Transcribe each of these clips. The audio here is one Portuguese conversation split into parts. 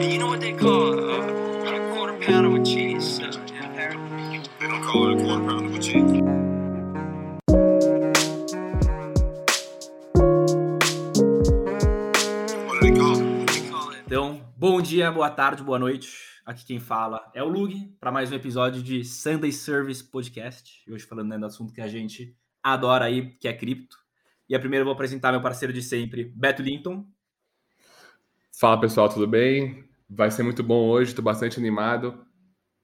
And you know what they call uh, a quarter pounder with cheese uh? They don't call it a quarter pounder with cheese. What do they call it? They call it. Então, bom dia, boa tarde, boa noite. Aqui quem fala é o Lug para mais um episódio de Sunday Service Podcast. E hoje falando né, do assunto que a gente adora aí, que é cripto. E a primeira eu vou apresentar meu parceiro de sempre, Beto Linton. Fala pessoal, tudo bem? Vai ser muito bom hoje, estou bastante animado.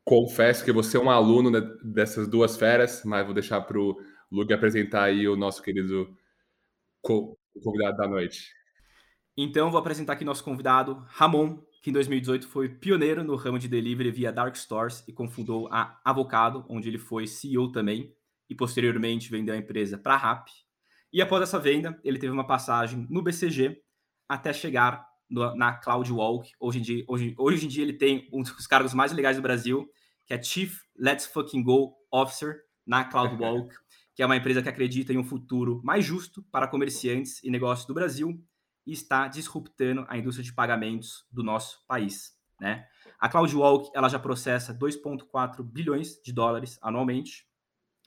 Confesso que você é um aluno de- dessas duas feras, mas vou deixar para o Lug apresentar aí o nosso querido co- convidado da noite. Então, vou apresentar aqui nosso convidado, Ramon, que em 2018 foi pioneiro no ramo de delivery via Dark Stores e confundou a Avocado, onde ele foi CEO também, e posteriormente vendeu a empresa para a RAP. E após essa venda, ele teve uma passagem no BCG até chegar no- na CloudWalk. Hoje em, dia, hoje, hoje em dia ele tem um dos cargos mais legais do Brasil, que é Chief Let's Fucking Go Officer na CloudWalk, que é uma empresa que acredita em um futuro mais justo para comerciantes e negócios do Brasil e está disruptando a indústria de pagamentos do nosso país. Né? A CloudWalk ela já processa 2,4 bilhões de dólares anualmente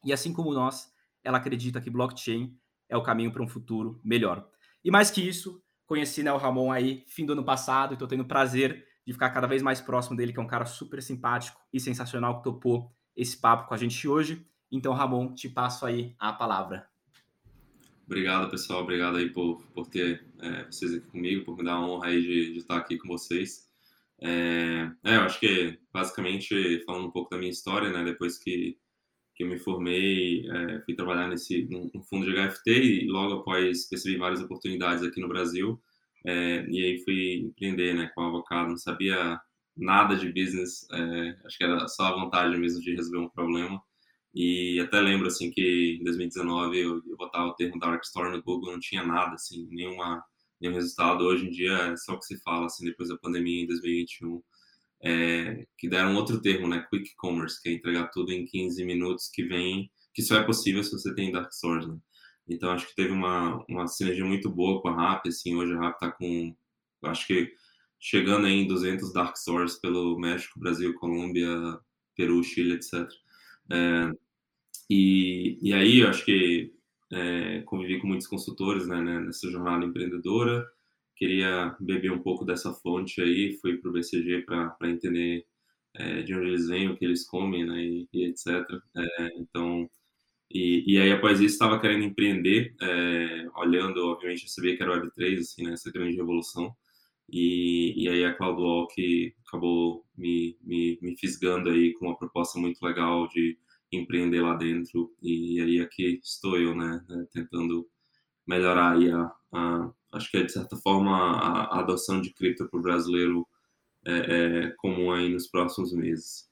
e assim como nós, ela acredita que blockchain é o caminho para um futuro melhor. E mais que isso, conheci né, o Ramon aí fim do ano passado e estou tendo prazer de ficar cada vez mais próximo dele, que é um cara super simpático e sensacional que topou esse papo com a gente hoje. Então, Ramon, te passo aí a palavra. Obrigado, pessoal. Obrigado aí por, por ter é, vocês aqui comigo, por me dar a honra aí de, de estar aqui com vocês. É, é, eu acho que, basicamente, falando um pouco da minha história, né, depois que, que eu me formei, é, fui trabalhar nesse, num, fundo de HFT e logo após percebi várias oportunidades aqui no Brasil. é, e aí fui empreender né, com Avocado. Não sabia nada de business, é, acho que era só a vontade mesmo de resolver um problema. E até lembro assim que em 2019 eu, eu botava o termo Dark Store no Google, não tinha nada assim, nenhuma nenhum resultado. Hoje em dia é só o que se fala assim depois da pandemia em 2021, é, que deram outro termo, né, Quick Commerce, que é entregar tudo em 15 minutos, que vem, que só é possível se você tem Dark Stores, né? Então acho que teve uma uma sinergia muito boa com a Rap, assim, hoje a Rap tá com acho que chegando em 200 Dark Stores pelo México, Brasil, Colômbia, Peru, Chile, etc. É, e, e aí, eu acho que é, convivi com muitos consultores né, né, nessa jornada empreendedora, queria beber um pouco dessa fonte aí, fui para o BCG para entender é, de onde eles vêm, o que eles comem, né, e, e etc. É, então, e, e aí após isso estava querendo empreender, é, olhando, obviamente, eu sabia que era Web3, assim, né, essa grande revolução, e, e aí a CloudWalk acabou me, me, me fisgando aí com uma proposta muito legal de empreender lá dentro e aí aqui estou eu, né, né, tentando melhorar aí a, a acho que é de certa forma a, a adoção de cripto para o brasileiro é, é comum aí nos próximos meses.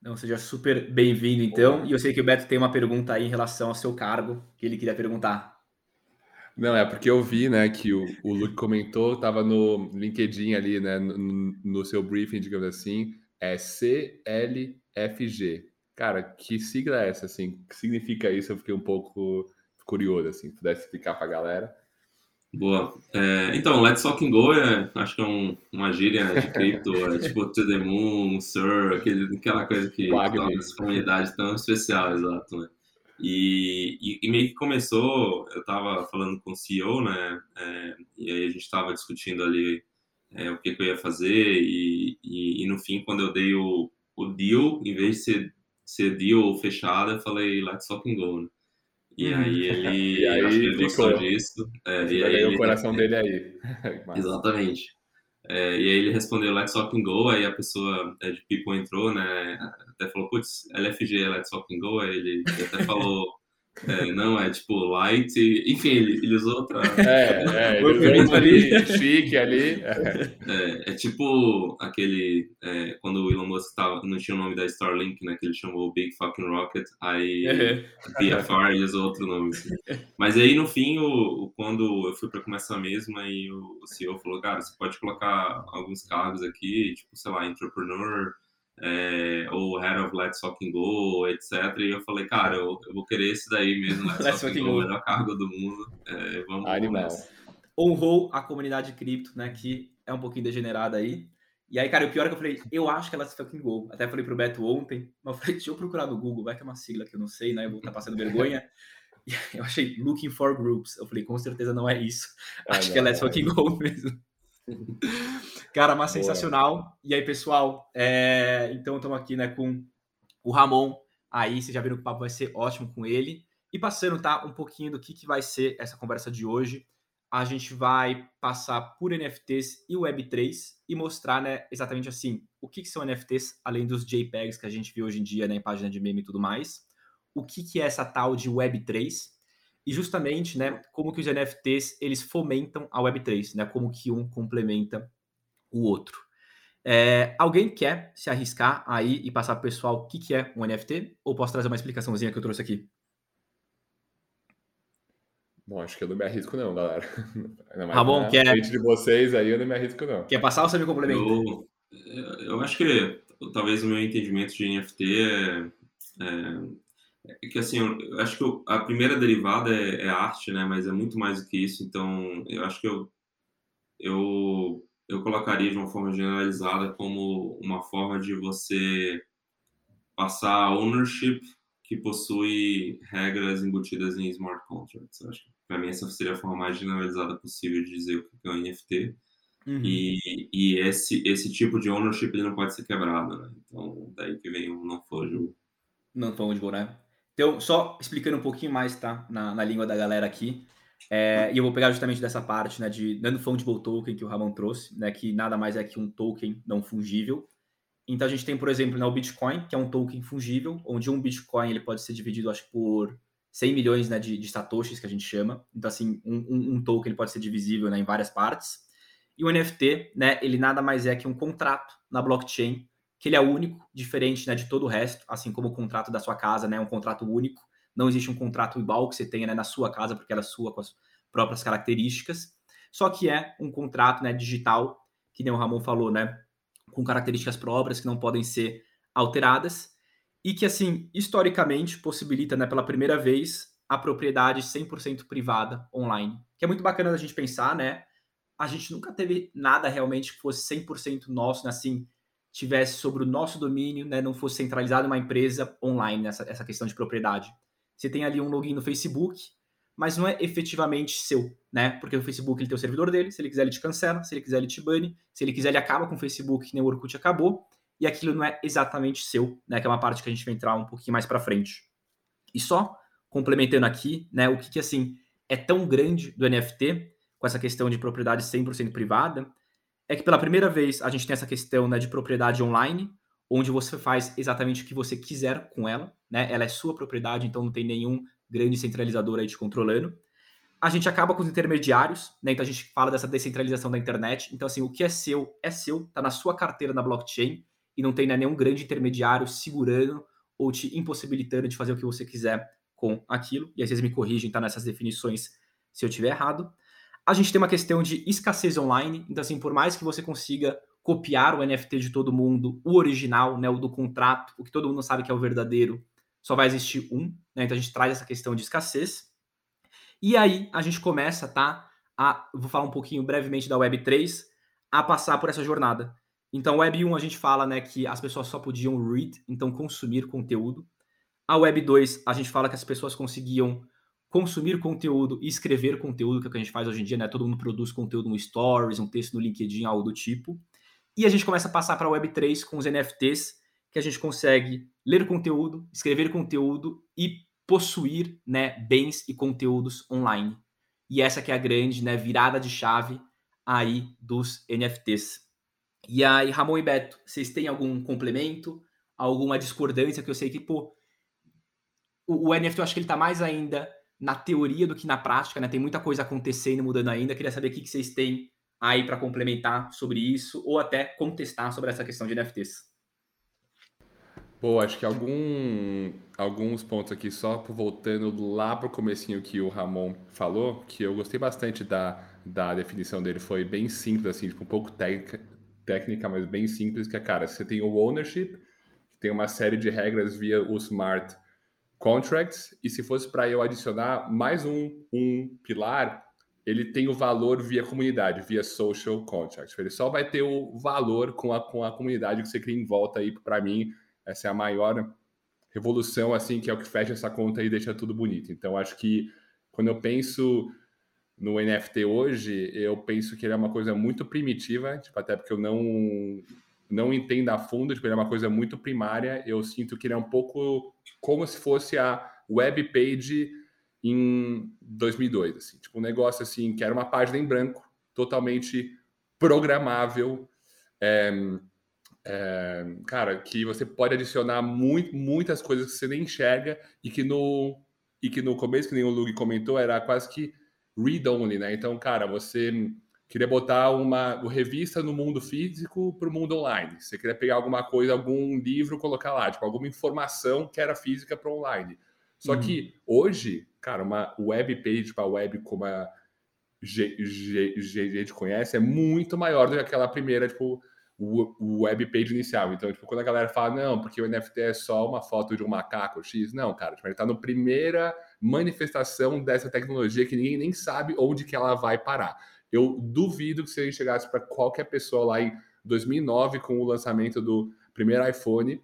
Então, seja super bem-vindo, então. E eu sei que o Beto tem uma pergunta aí em relação ao seu cargo, que ele queria perguntar. Não, é porque eu vi, né, que o, o Luke comentou, estava no LinkedIn ali, né, no, no seu briefing, digamos assim, é CLFG. Cara, que sigla é essa, assim? O que significa isso? Eu fiquei um pouco curioso, assim, se pudesse explicar para a galera. Boa. É, então, Let's Fucking Go é, acho que é um, uma gíria de cripto, é tipo To The Moon, Sir, aquele, aquela coisa que torna essa comunidade tão especial, exato, né? E, e, e meio que começou, eu estava falando com o CEO, né? é, e aí a gente estava discutindo ali é, o que, que eu ia fazer e, e, e no fim, quando eu dei o, o deal, em vez de ser, ser deal fechado, eu falei Let's Fucking Go, né? E Uhum. aí ele, E aí ele gostou ficou. disso. é, e aí o coração dele aí. Exatamente. É, e aí ele respondeu Let's Fucking Go, aí a pessoa é, de People entrou, né? Até falou, putz, LFG é Let's Fucking Go, aí ele até falou, é, não, é tipo Light, enfim, ele, ele usou outra. É, é, ele ali. chique ali. É. É, tipo aquele. é, quando o Elon Musk tava, não tinha o nome da Starlink, né? Que ele chamou Big Fucking Rocket, aí BFR e usou outro nome. assim. Mas aí no fim, o, o- quando eu fui para começar mesmo, aí o, o CEO falou, cara, você pode colocar alguns cargos aqui, tipo, sei lá, entrepreneur, é, ou head of Let's Fucking Go, etc. E eu falei, cara, eu, eu vou querer esse daí mesmo, Let's, Let's Fucking Go, Go. melhor cargo do mundo. É, vamos, Animal. honrou a comunidade cripto, né? Que é um pouquinho degenerada aí. E aí, cara, o pior é que eu falei, eu acho que ela se fucking gol. Até falei pro Beto ontem, mas eu falei, deixa eu procurar no Google, vai que é uma sigla que eu não sei, né? Eu vou estar tá passando vergonha. eu achei looking for groups. Eu falei, com certeza não é isso. Ah, acho não, que ela é fucking gol mesmo. Cara, mas sensacional. E aí, pessoal, é... então estamos aqui, né, com o Ramon. Aí, vocês já viram que o papo vai ser ótimo com ele. E passando, tá, um pouquinho do que, que vai ser essa conversa de hoje a gente vai passar por NFTs e Web3 e mostrar, né, exatamente assim, o que, que são NFTs, além dos JPEGs que a gente vê hoje em dia né, em página de meme e tudo mais, o que, que é essa tal de Web3 e justamente, né, como que os NFTs, eles fomentam a Web3, né, como que um complementa o outro. É, alguém quer se arriscar aí e passar para o pessoal o que, que é um NFT? Ou posso trazer uma explicaçãozinha que eu trouxe aqui? Bom, acho que eu não me arrisco não, galera. Tá bom, quer... frente de vocês aí eu não me arrisco não. Quer passar ou você me complementa? Eu, eu acho que talvez o meu entendimento de NFT é, é, é que assim, eu acho que eu, a primeira derivada é, é, arte, né? Mas é muito mais do que isso. Então, eu acho que eu, eu, eu colocaria de uma forma generalizada como uma forma de você passar ownership que possui regras embutidas em smart contracts. Eu acho que para mim essa seria a forma mais generalizada possível de dizer o que é um NFT. Uhum. E, e esse, esse tipo de ownership ele não pode ser quebrado, né? Então, daí que vem o não fungible. Não fungible, né? Então, só explicando um pouquinho mais, tá? Na, na língua da galera aqui. É, e eu vou pegar justamente dessa parte, né? De non-fungible token que o Ramon trouxe, né? Que nada mais é que um token não fungível. Então a gente tem, por exemplo, né, o Bitcoin, que é um token fungível, onde um Bitcoin ele pode ser dividido, acho que por 100 milhões né, de, de satoshis, que a gente chama. Então, assim, um, um, um token ele pode ser divisível né, em várias partes. E o NFT, né, ele nada mais é que um contrato na blockchain, que ele é único, diferente né, de todo o resto, assim como o contrato da sua casa, né, um contrato único. Não existe um contrato igual que você tenha né, na sua casa, porque ela é sua com as próprias características. Só que é um contrato né, digital, que nem o Ramon falou, né, com características próprias que não podem ser alteradas e que, assim, historicamente possibilita, né, pela primeira vez, a propriedade 100% privada online. Que é muito bacana da gente pensar, né? A gente nunca teve nada realmente que fosse 100% nosso, né? assim, tivesse sobre o nosso domínio, né? Não fosse centralizado em uma empresa online, essa, essa questão de propriedade. Você tem ali um login no Facebook, mas não é efetivamente seu, né? Porque o Facebook ele tem o servidor dele, se ele quiser ele te cancela, se ele quiser ele te bane, se ele quiser ele acaba com o Facebook, que nem o Orkut acabou, e aquilo não é exatamente seu, né? Que é uma parte que a gente vai entrar um pouquinho mais para frente. E só complementando aqui, né, o que, que assim é tão grande do NFT com essa questão de propriedade 100% privada, é que pela primeira vez a gente tem essa questão né, de propriedade online, onde você faz exatamente o que você quiser com ela, né? Ela é sua propriedade, então não tem nenhum grande centralizador aí te controlando. A gente acaba com os intermediários, né? Então a gente fala dessa descentralização da internet. Então, assim, o que é seu é seu, tá na sua carteira na blockchain e não tem né, nenhum grande intermediário segurando ou te impossibilitando de fazer o que você quiser com aquilo. E aí vocês me corrigem, tá nessas definições se eu tiver errado. A gente tem uma questão de escassez online. Então, assim, por mais que você consiga copiar o NFT de todo mundo, o original, né, o do contrato, o que todo mundo sabe que é o verdadeiro, só vai existir um, né? Então a gente traz essa questão de escassez. E aí a gente começa, tá? A, vou falar um pouquinho brevemente da Web 3, a passar por essa jornada. Então, Web 1 a gente fala, né, que as pessoas só podiam read, então consumir conteúdo. A Web 2 a gente fala que as pessoas conseguiam consumir conteúdo e escrever conteúdo, que é o que a gente faz hoje em dia, né? Todo mundo produz conteúdo no Stories, um texto no LinkedIn, algo do tipo. E a gente começa a passar para a Web 3 com os NFTs, que a gente consegue ler conteúdo, escrever conteúdo e possuir né, bens e conteúdos online. E essa que é a grande né, virada de chave aí dos NFTs. E aí, Ramon e Beto, vocês têm algum complemento, alguma discordância que eu sei que, pô, o, o NFT eu acho que ele está mais ainda na teoria do que na prática, né? Tem muita coisa acontecendo mudando ainda. Queria saber o que, que vocês têm aí para complementar sobre isso ou até contestar sobre essa questão de NFTs. Pô, acho que algum, alguns pontos aqui, só voltando lá para o comecinho que o Ramon falou, que eu gostei bastante da, da definição dele, foi bem simples, assim, tipo, um pouco técnica, técnica, mas bem simples, que é, cara, você tem o ownership, tem uma série de regras via o smart contracts, e se fosse para eu adicionar mais um, um pilar, ele tem o valor via comunidade, via social contract. Ele só vai ter o valor com a, com a comunidade que você cria em volta aí. Para mim, essa é a maior revolução, assim, que é o que fecha essa conta e deixa tudo bonito. Então, acho que quando eu penso no NFT hoje, eu penso que ele é uma coisa muito primitiva, tipo, até porque eu não não entendo a fundo, tipo, ele é uma coisa muito primária. Eu sinto que ele é um pouco como se fosse a web page em 2002, assim, tipo um negócio assim que era uma página em branco, totalmente programável, é, é, cara, que você pode adicionar muito, muitas coisas que você nem enxerga e que no e que no começo, que nem o Lug comentou, era quase que read-only, né? Então, cara, você queria botar uma, uma revista no mundo físico para o mundo online. Você queria pegar alguma coisa, algum livro, colocar lá, tipo, alguma informação que era física para online. Só que hoje, cara, uma web page para web como a gente conhece é muito maior do que aquela primeira, tipo, o web page inicial. Então, tipo, quando a galera fala, não, porque o NFT é só uma foto de um macaco X, não, cara, tipo, ele está na primeira manifestação dessa tecnologia que ninguém nem sabe onde que ela vai parar. Eu duvido que se a gente chegasse para qualquer pessoa lá em 2009 com o lançamento do primeiro iPhone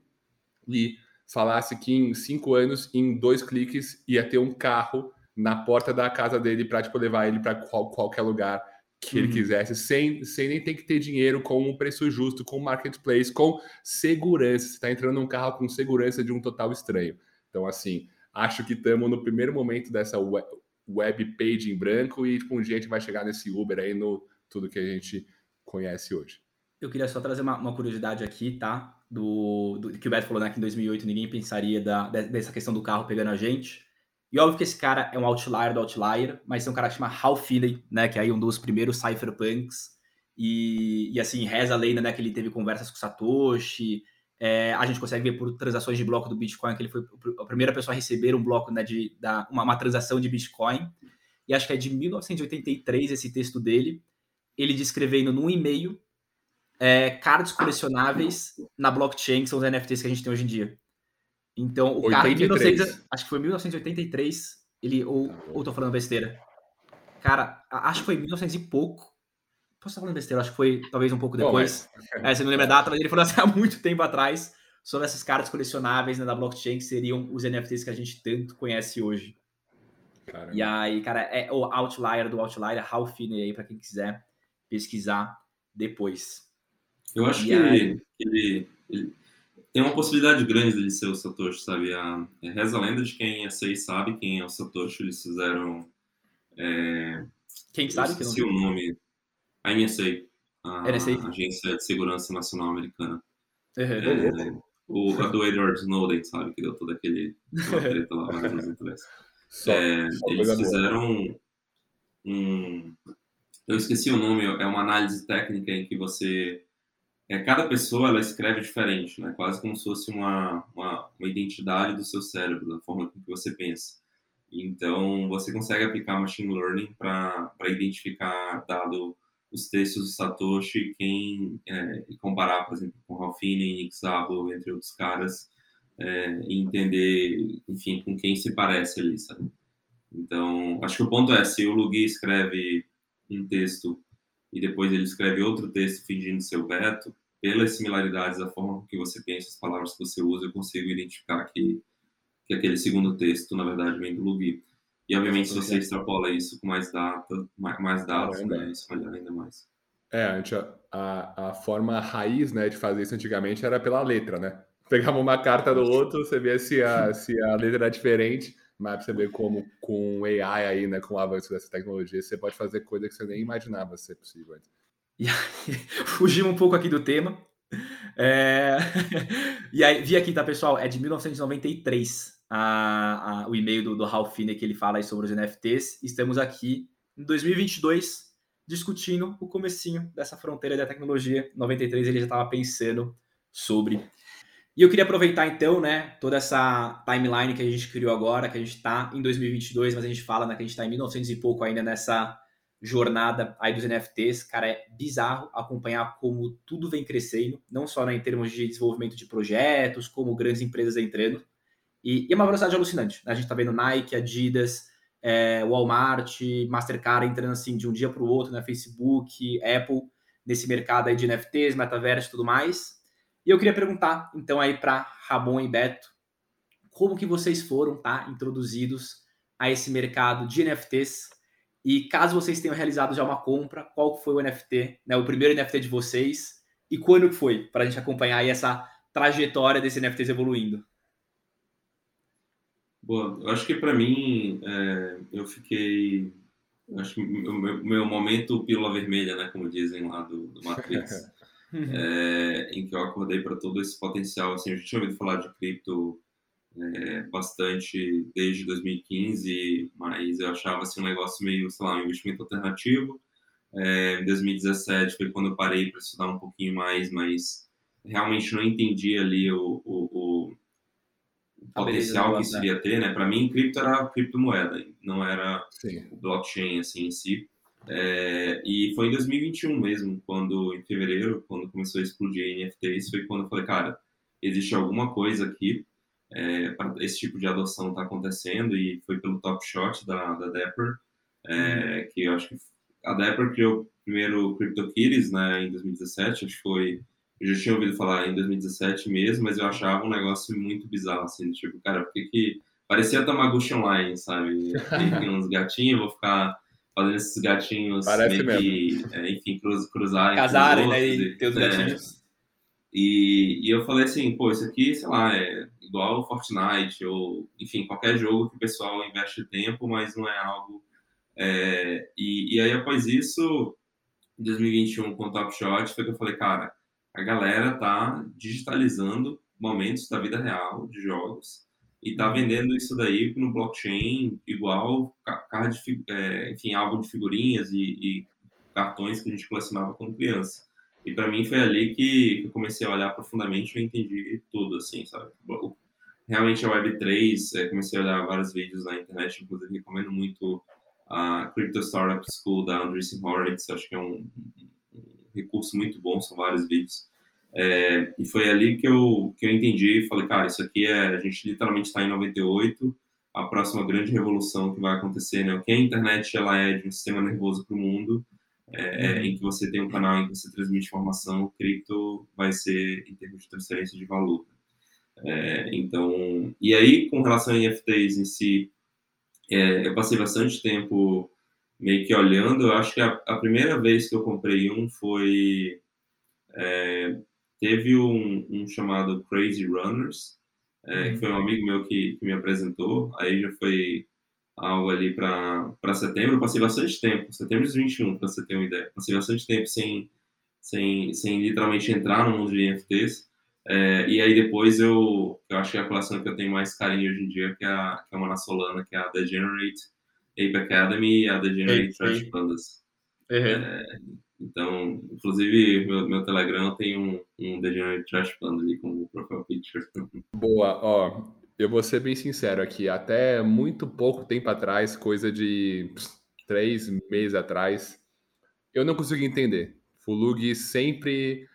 e falasse que em cinco anos, em dois cliques, ia ter um carro na porta da casa dele para tipo, levar ele para qual, qualquer lugar que ele uhum. quisesse, sem, sem nem ter que ter dinheiro, com um preço justo, com marketplace, com segurança. Você está entrando num carro com segurança de um total estranho. Então, assim, acho que estamos no primeiro momento dessa web page em branco e tipo, um dia a gente vai chegar nesse Uber aí no tudo que a gente conhece hoje. Eu queria só trazer uma, uma curiosidade aqui, tá? Do, do, que o Beto falou, né? Que em 2008 ninguém pensaria da, dessa questão do carro pegando a gente. E óbvio que esse cara é um outlier do outlier, mas tem um cara que chama Hal Finney, né? Que é aí um dos primeiros cypherpunks. E, e assim, reza a lenda, né? Que ele teve conversas com Satoshi. É, a gente consegue ver por transações de bloco do Bitcoin que ele foi a primeira pessoa a receber um bloco, né? De, da, uma, uma transação de Bitcoin. E acho que é de 1983 esse texto dele. Ele descrevendo num e-mail é, cards colecionáveis na blockchain, que são os NFTs que a gente tem hoje em dia. Então, o 83. cara, em 1900, acho que foi 1983, ele, ou, tá ou tô falando besteira. Cara, acho que foi 1900 e pouco. Posso estar falando besteira, acho que foi talvez um pouco depois. Bom, mas... é, você não lembra a data, mas ele falou assim há muito tempo atrás sobre essas cartas colecionáveis né, da blockchain, que seriam os NFTs que a gente tanto conhece hoje. Caramba. E aí, cara, é o outlier do outlier, Hal Finney aí, para quem quiser pesquisar depois. Eu acho que aí... ele, ele, tem uma possibilidade grande dele ser o Satoshi, sabe? A, a reza a lenda de quem é sei sabe quem é o Satoshi. Eles fizeram. É, quem sabe que não o nome. A NSA, a, NSA. Agência de Segurança Nacional Americana. Uhum. É, o, a do Edward Snowden, sabe? Que deu todo aquele. treta lá, só, é, só eles fizeram um. Eu esqueci o nome, é uma análise técnica em que você é, cada pessoa ela escreve diferente, né? Quase como se fosse uma, uma, uma identidade do seu cérebro, da forma que você pensa. Então, você consegue aplicar machine learning para identificar, dado os textos do Satoshi, quem é, e comparar, por exemplo, com Ralphine, Nick Szabo, entre outros caras, é, e entender, enfim, com quem se parece ali, sabe? Então, acho que o ponto é, se o Lugui escreve um texto e depois ele escreve outro texto fingindo seu veto, pelas similaridades da forma que você pensa, as palavras que você usa, eu consigo identificar que, que aquele segundo texto, na verdade, vem do Lugi. E, obviamente, se você extrapola isso com mais, data, mais, mais dados, né, isso melhora ainda mais. É, a, a, a forma raiz né, de fazer isso antigamente era pela letra, né? Pegava uma carta do outro, você vê se a, se a letra era diferente, mas você vê como com AI aí, né, com o avanço dessa tecnologia, você pode fazer coisa que você nem imaginava ser possível antes. E aí, fugimos um pouco aqui do tema. É... e aí, vi aqui, tá, pessoal? É de 1993 a, a, o e-mail do, do Ralph Finney que ele fala sobre os NFTs. Estamos aqui em 2022 discutindo o comecinho dessa fronteira da tecnologia. Em 93 ele já estava pensando sobre e eu queria aproveitar então, né, toda essa timeline que a gente criou agora, que a gente está em 2022, mas a gente fala né, que a gente está em 1900 e pouco ainda nessa jornada aí dos NFTs. Cara, é bizarro acompanhar como tudo vem crescendo, não só né, em termos de desenvolvimento de projetos, como grandes empresas entrando. E, e é uma velocidade alucinante. Né? A gente está vendo Nike, Adidas, é, Walmart, Mastercard entrando assim de um dia para o outro, né? Facebook, Apple, nesse mercado aí de NFTs, metaverso e tudo mais. E eu queria perguntar, então, aí para Ramon e Beto, como que vocês foram, tá, introduzidos a esse mercado de NFTs? E caso vocês tenham realizado já uma compra, qual foi o NFT, né, o primeiro NFT de vocês e quando que foi, para a gente acompanhar aí essa trajetória desse NFTs evoluindo? Boa, eu acho que para mim, é, eu fiquei. Acho que o meu, meu, momento pílula vermelha, né, como dizem lá do, do Matrix, é, em que eu acordei para todo esse potencial. Assim, eu já tinha ouvido falar de cripto é, bastante desde 2015, mas eu achava assim, um negócio meio, sei lá, um investimento alternativo. É, em 2017 foi quando eu parei para estudar um pouquinho mais, mas realmente não entendi ali o, o, o potencial que isso iria ter, né? Para mim, cripto era criptomoeda, não era Sim. blockchain assim em si. É, e foi em 2021 mesmo, quando em fevereiro, quando começou a explodir NFTs, foi quando eu falei, cara, existe alguma coisa aqui é, para esse tipo de adoção está acontecendo e foi pelo Top Shot da, da Dapper, é, uhum. que eu acho que a Dapper criou o primeiro CryptoKitties né, em 2017, acho que foi eu já tinha ouvido falar em 2017 mesmo, mas eu achava um negócio muito bizarro, assim, tipo, cara, por que que... Parecia Tamagotchi Online, sabe? Tem uns gatinhos, vou ficar fazendo esses gatinhos Parece meio que, é, enfim, cruz, cruzarem. Casarem, né? E ter os é, gatinhos. E, e eu falei assim, pô, isso aqui, sei lá, é igual Fortnite, ou, enfim, qualquer jogo que o pessoal investe tempo, mas não é algo... É, e, e aí, após isso, em 2021, com o Top Shot, foi que eu falei, cara, a galera tá digitalizando momentos da vida real de jogos e tá vendendo isso daí no blockchain igual card, é, enfim, álbum de figurinhas e, e, cartões que a gente colecionava quando criança. E para mim foi ali que eu comecei a olhar profundamente e entendi tudo, assim, sabe? Realmente a Web3, é, comecei a olhar vários vídeos na internet, inclusive recomendo muito a Crypto Startup School da Andreessen Horowitz, acho que é um, recurso muito bom, são vários vídeos. É, e foi ali que eu, que eu entendi e falei, cara, isso aqui é, a gente literalmente está em 98, a próxima grande revolução que vai acontecer, né? O que a internet ela é de um sistema nervoso para o mundo, é, uhum. em que você tem um canal em que você transmite informação, o cripto vai ser em termos de transferência de valor. É, então, e aí com relação a NFTs em si, é, eu passei bastante tempo meio que olhando, eu acho que a, a primeira vez que eu comprei um foi. É, teve um, um, chamado Crazy Runners, é, que foi um uhum. amigo meu que, que, me apresentou, aí já foi algo ali para setembro. Eu passei bastante tempo, setembro de 21, para você ter uma ideia. Passei bastante tempo sem, sem, sem literalmente entrar no mundo de NFTs. É, e aí depois eu, eu acho que é a coleção que eu tenho mais carinho hoje em dia, que é, a, que é uma na Solana, que é a Degenerate, Ape Academy e a Degenerate Trash Pandas. Uhum. É, então, inclusive, meu, meu Telegram tem um, um Degenerate Trash Panda ali como profile picture. Boa, ó, eu vou ser bem sincero aqui, até muito pouco tempo atrás, coisa de três meses atrás, eu não consegui entender. Fulug sempre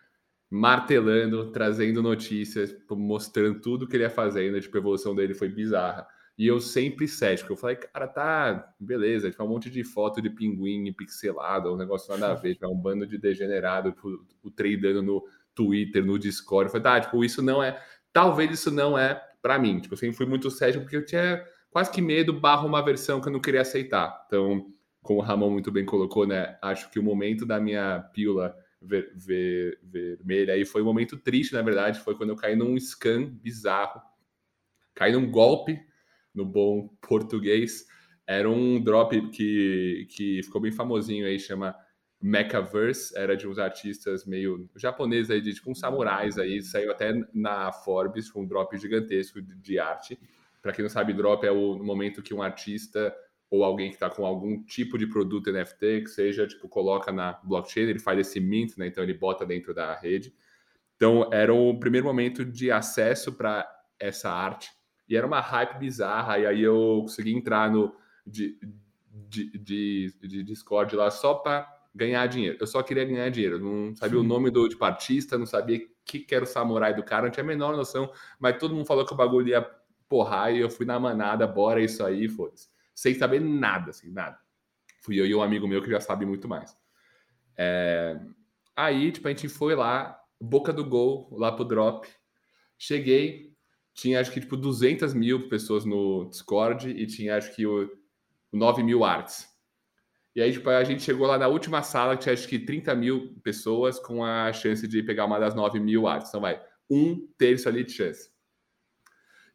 martelando, trazendo notícias, mostrando tudo que ele ia fazendo, tipo, a evolução dele foi bizarra. E eu sempre cético. Eu falei, cara, tá, beleza, tipo, um monte de foto de pinguim pixelado, um negócio nada a ver, tipo, é um bando de degenerado, tipo, o tradando no Twitter, no Discord. Eu falei, tá, tipo, isso não é. Talvez isso não é para mim. Tipo, eu sempre fui muito cético porque eu tinha quase que medo, barra uma versão que eu não queria aceitar. Então, como o Ramon muito bem colocou, né? Acho que o momento da minha pílula ver, ver, vermelha aí foi um momento triste, na verdade. Foi quando eu caí num scam bizarro. Caí num golpe no bom português. Era um drop que, que ficou bem famosinho aí, chama Mechaverse, era de uns artistas meio japoneses aí, de tipo uns samurais aí, saiu até na Forbes, um drop gigantesco de, de arte. Para quem não sabe, drop é o momento que um artista ou alguém que está com algum tipo de produto NFT, que seja, tipo, coloca na blockchain, ele faz esse mint, né? Então ele bota dentro da rede. Então era o primeiro momento de acesso para essa arte e era uma hype bizarra, e aí eu consegui entrar no de, de, de, de Discord lá só para ganhar dinheiro. Eu só queria ganhar dinheiro, não sabia o nome do tipo, artista, não sabia que, que era o samurai do cara, não tinha a menor noção, mas todo mundo falou que o bagulho ia porrar e eu fui na manada, bora isso aí, foda-se. sem saber nada, assim, nada. Fui eu e um amigo meu que já sabe muito mais. É... Aí, tipo, a gente foi lá, boca do gol, lá pro drop. Cheguei, tinha acho que tipo 200 mil pessoas no Discord e tinha acho que o, 9 mil arts. E aí, tipo, a gente chegou lá na última sala, tinha acho que 30 mil pessoas com a chance de pegar uma das 9 mil artes. Então, vai, um terço ali de chance.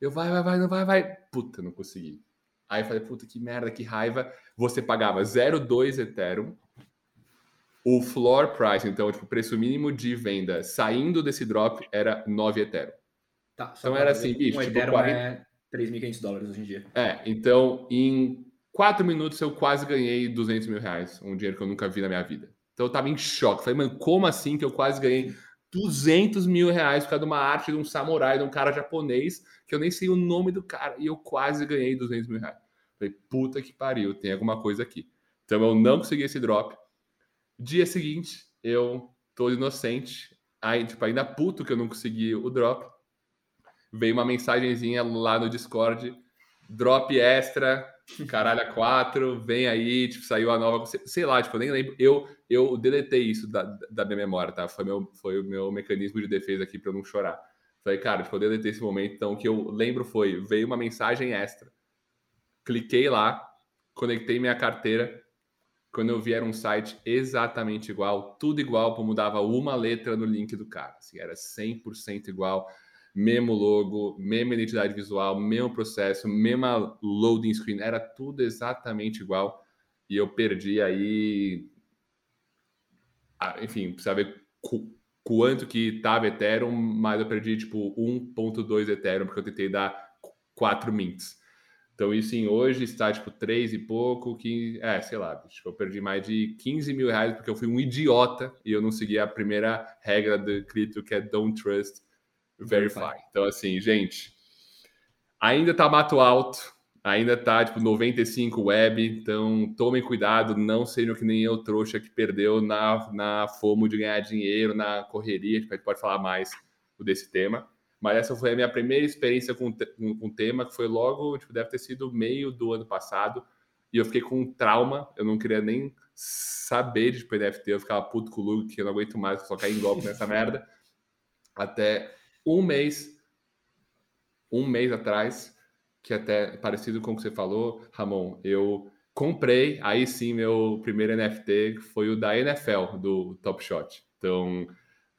Eu, vai, vai, vai, não vai, vai. Puta, não consegui. Aí eu falei, puta, que merda, que raiva. Você pagava 0,2 Ethereum. O floor price, então, tipo, o preço mínimo de venda saindo desse drop era 9 Ethereum. Tá, então era assim, bicho, um tipo, Ethereum 40... é 3.500 dólares hoje em dia. É, então em quatro minutos eu quase ganhei 200 mil reais, um dinheiro que eu nunca vi na minha vida. Então eu tava em choque. Falei, mano, como assim que eu quase ganhei 200 mil reais por causa de uma arte de um samurai, de um cara japonês, que eu nem sei o nome do cara, e eu quase ganhei 200 mil reais. Falei, puta que pariu, tem alguma coisa aqui. Então eu não consegui esse drop. Dia seguinte, eu tô inocente, aí, tipo, ainda puto que eu não consegui o drop. Veio uma mensagenzinha lá no Discord, drop extra, caralho, 4, vem aí, tipo, saiu a nova, sei lá, tipo, eu nem lembro. Eu, eu deletei isso da, da minha memória, tá? Foi, meu, foi o meu mecanismo de defesa aqui para eu não chorar. Falei, cara, tipo, eu deletei esse momento, então o que eu lembro foi, veio uma mensagem extra. Cliquei lá, conectei minha carteira, quando eu vi era um site exatamente igual, tudo igual, mudava uma letra no link do cara, assim, era 100% igual mesmo logo, mesma identidade visual, mesmo processo, mesma loading screen, era tudo exatamente igual. E eu perdi aí. Enfim, precisa ver quanto que tava Ethereum, mas eu perdi tipo 1.2 Ethereum, porque eu tentei dar 4 mints. Então, isso em hoje está tipo 3 e pouco, que é, sei lá, tipo, eu perdi mais de 15 mil reais porque eu fui um idiota e eu não segui a primeira regra do cripto, que é don't trust Verify. Então, assim, gente, ainda tá mato alto, ainda tá tipo 95 web, então tomem cuidado, não sejam que nem eu, trouxa, que perdeu na, na fomo de ganhar dinheiro, na correria, tipo, a gente pode falar mais desse tema. Mas essa foi a minha primeira experiência com, com, com o tema, que foi logo, tipo, deve ter sido meio do ano passado, e eu fiquei com um trauma, eu não queria nem saber de tipo, NFT, eu ficava puto com o Luke, que eu não aguento mais só cair em golpe nessa merda. Até um mês, um mês atrás, que até parecido com o que você falou, Ramon, eu comprei, aí sim, meu primeiro NFT foi o da NFL, do Top Shot. Então,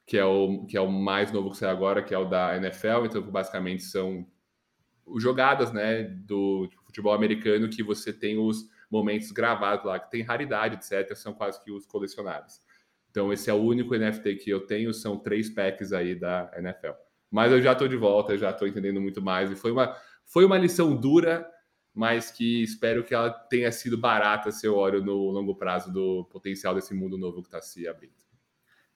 que é o, que é o mais novo que sai agora, que é o da NFL. Então, basicamente são jogadas, né, do futebol americano que você tem os momentos gravados lá, que tem raridade, etc. São quase que os colecionáveis. Então, esse é o único NFT que eu tenho, são três packs aí da NFL. Mas eu já estou de volta, já estou entendendo muito mais. E foi uma, foi uma lição dura, mas que espero que ela tenha sido barata se eu olho no longo prazo do potencial desse mundo novo que está se abrindo.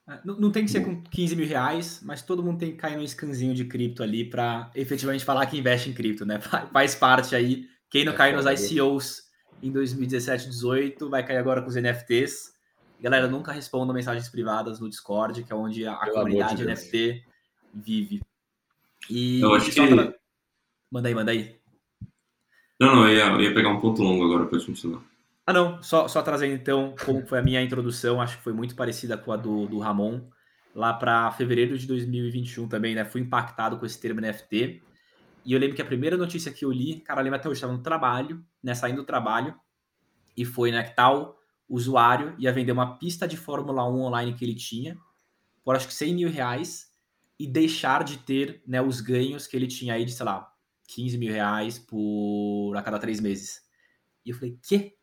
É, não, não, tem que ser com 15 mil reais, mas todo mundo tem que cair num scanzinho de cripto ali para efetivamente falar que investe em cripto, né? Faz parte aí. Quem não é caiu nos ICOs em 2017, 2018, vai cair agora com os NFTs. Galera, nunca respondam mensagens privadas no Discord, que é onde a, a comunidade de NFT vive. E eu acho que... Pra... Manda aí, manda aí. Não, não, eu ia, eu ia pegar um ponto longo agora para continuar. Ah, não, só, só trazendo então como foi a minha introdução, acho que foi muito parecida com a do, do Ramon, lá para fevereiro de 2021 também, né? Fui impactado com esse termo NFT. E eu lembro que a primeira notícia que eu li, cara, eu lembro até hoje, estava no trabalho, né? Saindo do trabalho, e foi, né, que tal usuário ia vender uma pista de Fórmula 1 online que ele tinha, por acho que 100 mil reais, e deixar de ter né, os ganhos que ele tinha aí de, sei lá, 15 mil reais por a cada três meses. E eu falei, quê?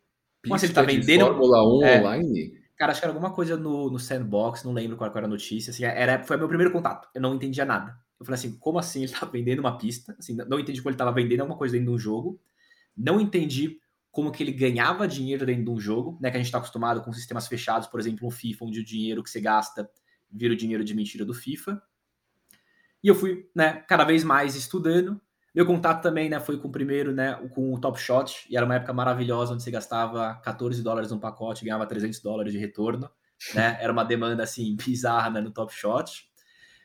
Como assim ele tá vendendo? Fórmula 1 é, online? Cara, acho que era alguma coisa no, no sandbox, não lembro qual era a notícia. Assim, era, foi meu primeiro contato. Eu não entendia nada. Eu falei assim, como assim ele tá vendendo uma pista? Assim, não entendi como ele tava vendendo alguma coisa dentro de um jogo. Não entendi como que ele ganhava dinheiro dentro de um jogo, né? Que a gente está acostumado com sistemas fechados, por exemplo, um FIFA, onde o dinheiro que você gasta vira o dinheiro de mentira do FIFA. E eu fui, né, cada vez mais estudando. Meu contato também, né, foi com o primeiro, né, com o Top Shot, e era uma época maravilhosa onde você gastava 14 dólares num pacote e ganhava 300 dólares de retorno, né? Era uma demanda assim bizarra né, no Top Shot.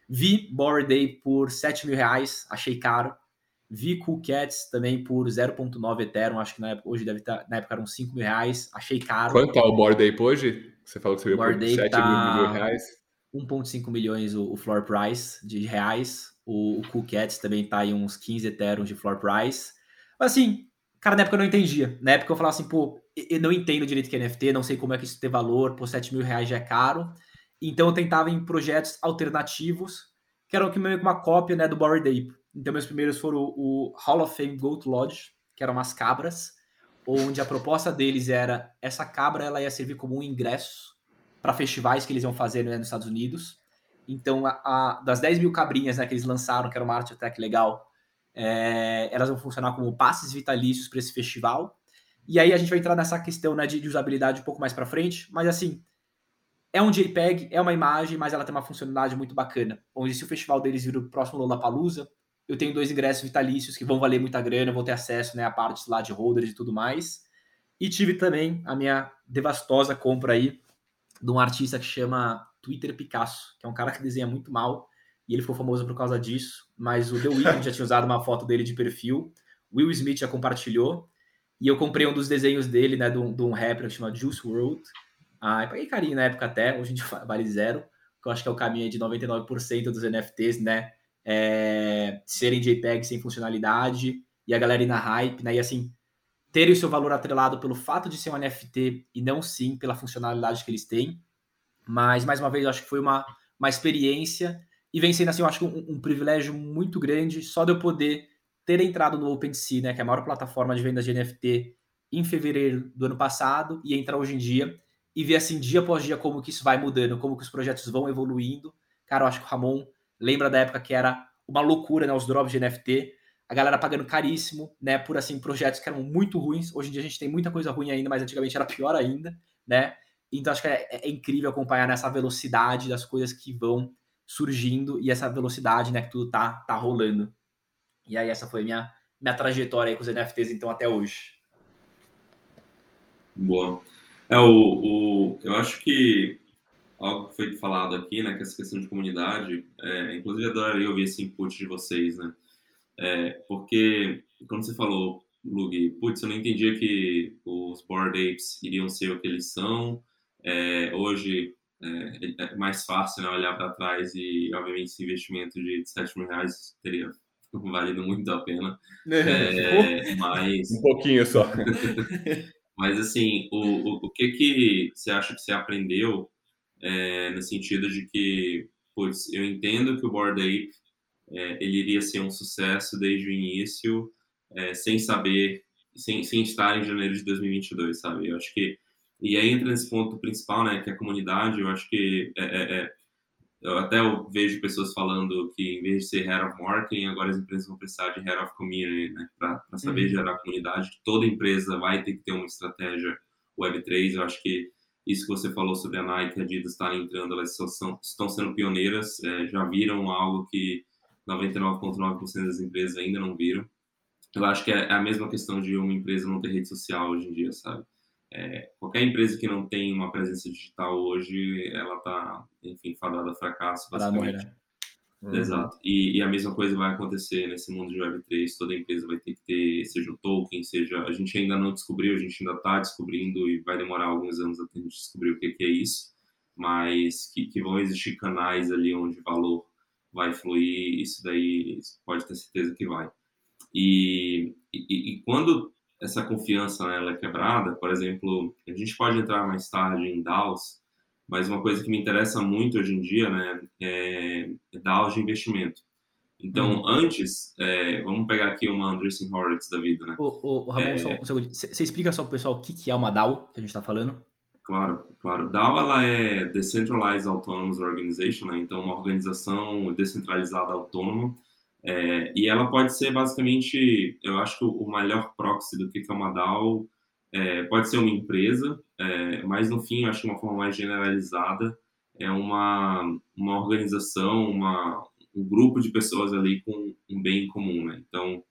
Vi Bored Day por 7 mil reais, achei caro. Vi Cool Cats também por 0.9 Ethereum, acho que na época, hoje deve estar, na época eram 5 mil reais, achei caro. Quanto tá o Board Ape hoje? Você falou que você viu por Ape 7 tá- mil reais. 1.5 milhões o, o floor price de reais. O, o Cats também tá em uns 15 Ethereum de floor price. Mas assim, cara, na época eu não entendia. Na época eu falava assim, pô, eu não entendo direito que é NFT, não sei como é que isso tem valor, pô, 7 mil reais já é caro. Então eu tentava em projetos alternativos, que eram que meio que uma cópia né, do Bored Ape. Então meus primeiros foram o, o Hall of Fame Goat Lodge, que eram umas cabras, onde a proposta deles era essa cabra ela ia servir como um ingresso para festivais que eles iam fazer né, nos Estados Unidos. Então, a, a- das 10 mil cabrinhas né, que eles lançaram, que era uma arte até que legal, é, elas vão funcionar como passes vitalícios para esse festival. E aí a gente vai entrar nessa questão né, de, de usabilidade um pouco mais para frente, mas assim, é um JPEG, é uma imagem, mas ela tem uma funcionalidade muito bacana. Onde se o festival deles vir o próximo Lollapalooza, eu tenho dois ingressos vitalícios que vão valer muita grana, eu vou ter acesso né, a partes lá de holders e tudo mais. E tive também a minha devastosa compra aí de um artista que chama Twitter Picasso, que é um cara que desenha muito mal, e ele ficou famoso por causa disso, mas o The Weeknd já tinha usado uma foto dele de perfil, Will Smith já compartilhou, e eu comprei um dos desenhos dele, né, de um, de um rapper que chama Juice WRLD, ah, eu paguei carinho na época até, hoje em dia vale zero, que eu acho que é o caminho de 99% dos NFTs, né, é, serem JPEG sem funcionalidade, e a galera ir na hype, né, e assim, terem o seu valor atrelado pelo fato de ser um NFT e não sim pela funcionalidade que eles têm. Mas, mais uma vez, acho que foi uma, uma experiência e vem sendo, assim, eu acho um, um privilégio muito grande só de eu poder ter entrado no OpenSea, né, que é a maior plataforma de vendas de NFT, em fevereiro do ano passado e entrar hoje em dia e ver, assim, dia após dia como que isso vai mudando, como que os projetos vão evoluindo. Cara, eu acho que o Ramon lembra da época que era uma loucura, né, os drops de NFT, a galera pagando caríssimo, né, por assim projetos que eram muito ruins. Hoje em dia a gente tem muita coisa ruim ainda, mas antigamente era pior ainda, né? Então acho que é, é incrível acompanhar nessa velocidade das coisas que vão surgindo e essa velocidade, né, que tudo tá tá rolando. E aí essa foi minha minha trajetória aí com os NFTs então até hoje. Boa. É, o, o, eu acho que algo que foi falado aqui, né, que essa questão de comunidade, é, inclusive adoraria ouvir esse input de vocês, né, é, porque quando você falou, Lug, putz, eu não entendia que os Bored Apes iriam ser o que eles são, é, hoje é, é mais fácil né, olhar para trás e, obviamente, esse investimento de 7 mil reais teria valido muito a pena, é, mas... Um pouquinho só. Mas assim, o, o, o que que você acha que você aprendeu é, no sentido de que, putz, eu entendo que o Bored Ape é, ele iria ser um sucesso desde o início, é, sem saber, sem, sem estar em janeiro de 2022, sabe? Eu acho que e aí entra nesse ponto principal, né, que é a comunidade. Eu acho que é, é, é eu até eu vejo pessoas falando que em vez de ser head of marketing, agora as empresas vão precisar de head of community, né, para saber Uhum. gerar comunidade. Toda empresa vai ter que ter uma estratégia Web3. Eu acho que isso que você falou sobre a Nike e a Adidas estarem entrando, elas são, estão sendo pioneiras, é, já viram algo que 99,9% das empresas ainda não viram. Eu acho que é a mesma questão de uma empresa não ter rede social hoje em dia, sabe? É, qualquer empresa que não tem uma presença digital hoje, ela está, enfim, fadada a fracasso, basicamente. né? Exato. E, e a mesma coisa vai acontecer nesse mundo de Web3. Toda empresa vai ter que ter, seja o token, seja. A gente ainda não descobriu, a gente ainda está descobrindo e vai demorar alguns anos até a gente descobrir o que, que é isso. Mas que, que vão existir canais ali onde valor vai fluir, isso daí pode ter certeza que vai. E, e, e quando essa confiança né, ela é quebrada, por exemplo, a gente pode entrar mais tarde em DAOs, mas uma coisa que me interessa muito hoje em dia, né, é DAOs de investimento. Então, Uhum. antes, é, vamos pegar aqui uma Andreessen Horowitz da vida, né? O, o, o Ramon, É. só um segundo. Você explica só pro pessoal o que, que é uma DAO que a gente tá falando? Claro, claro. DAO ela é Decentralized Autonomous Organization, né? então uma organização descentralizada autônoma, é, e ela pode ser basicamente, eu acho que o melhor proxy do que é uma DAO é, pode ser uma empresa, é, mas no fim, eu acho que uma forma mais generalizada é uma, uma organização, uma, um grupo de pessoas ali com um bem em comum, né? Então,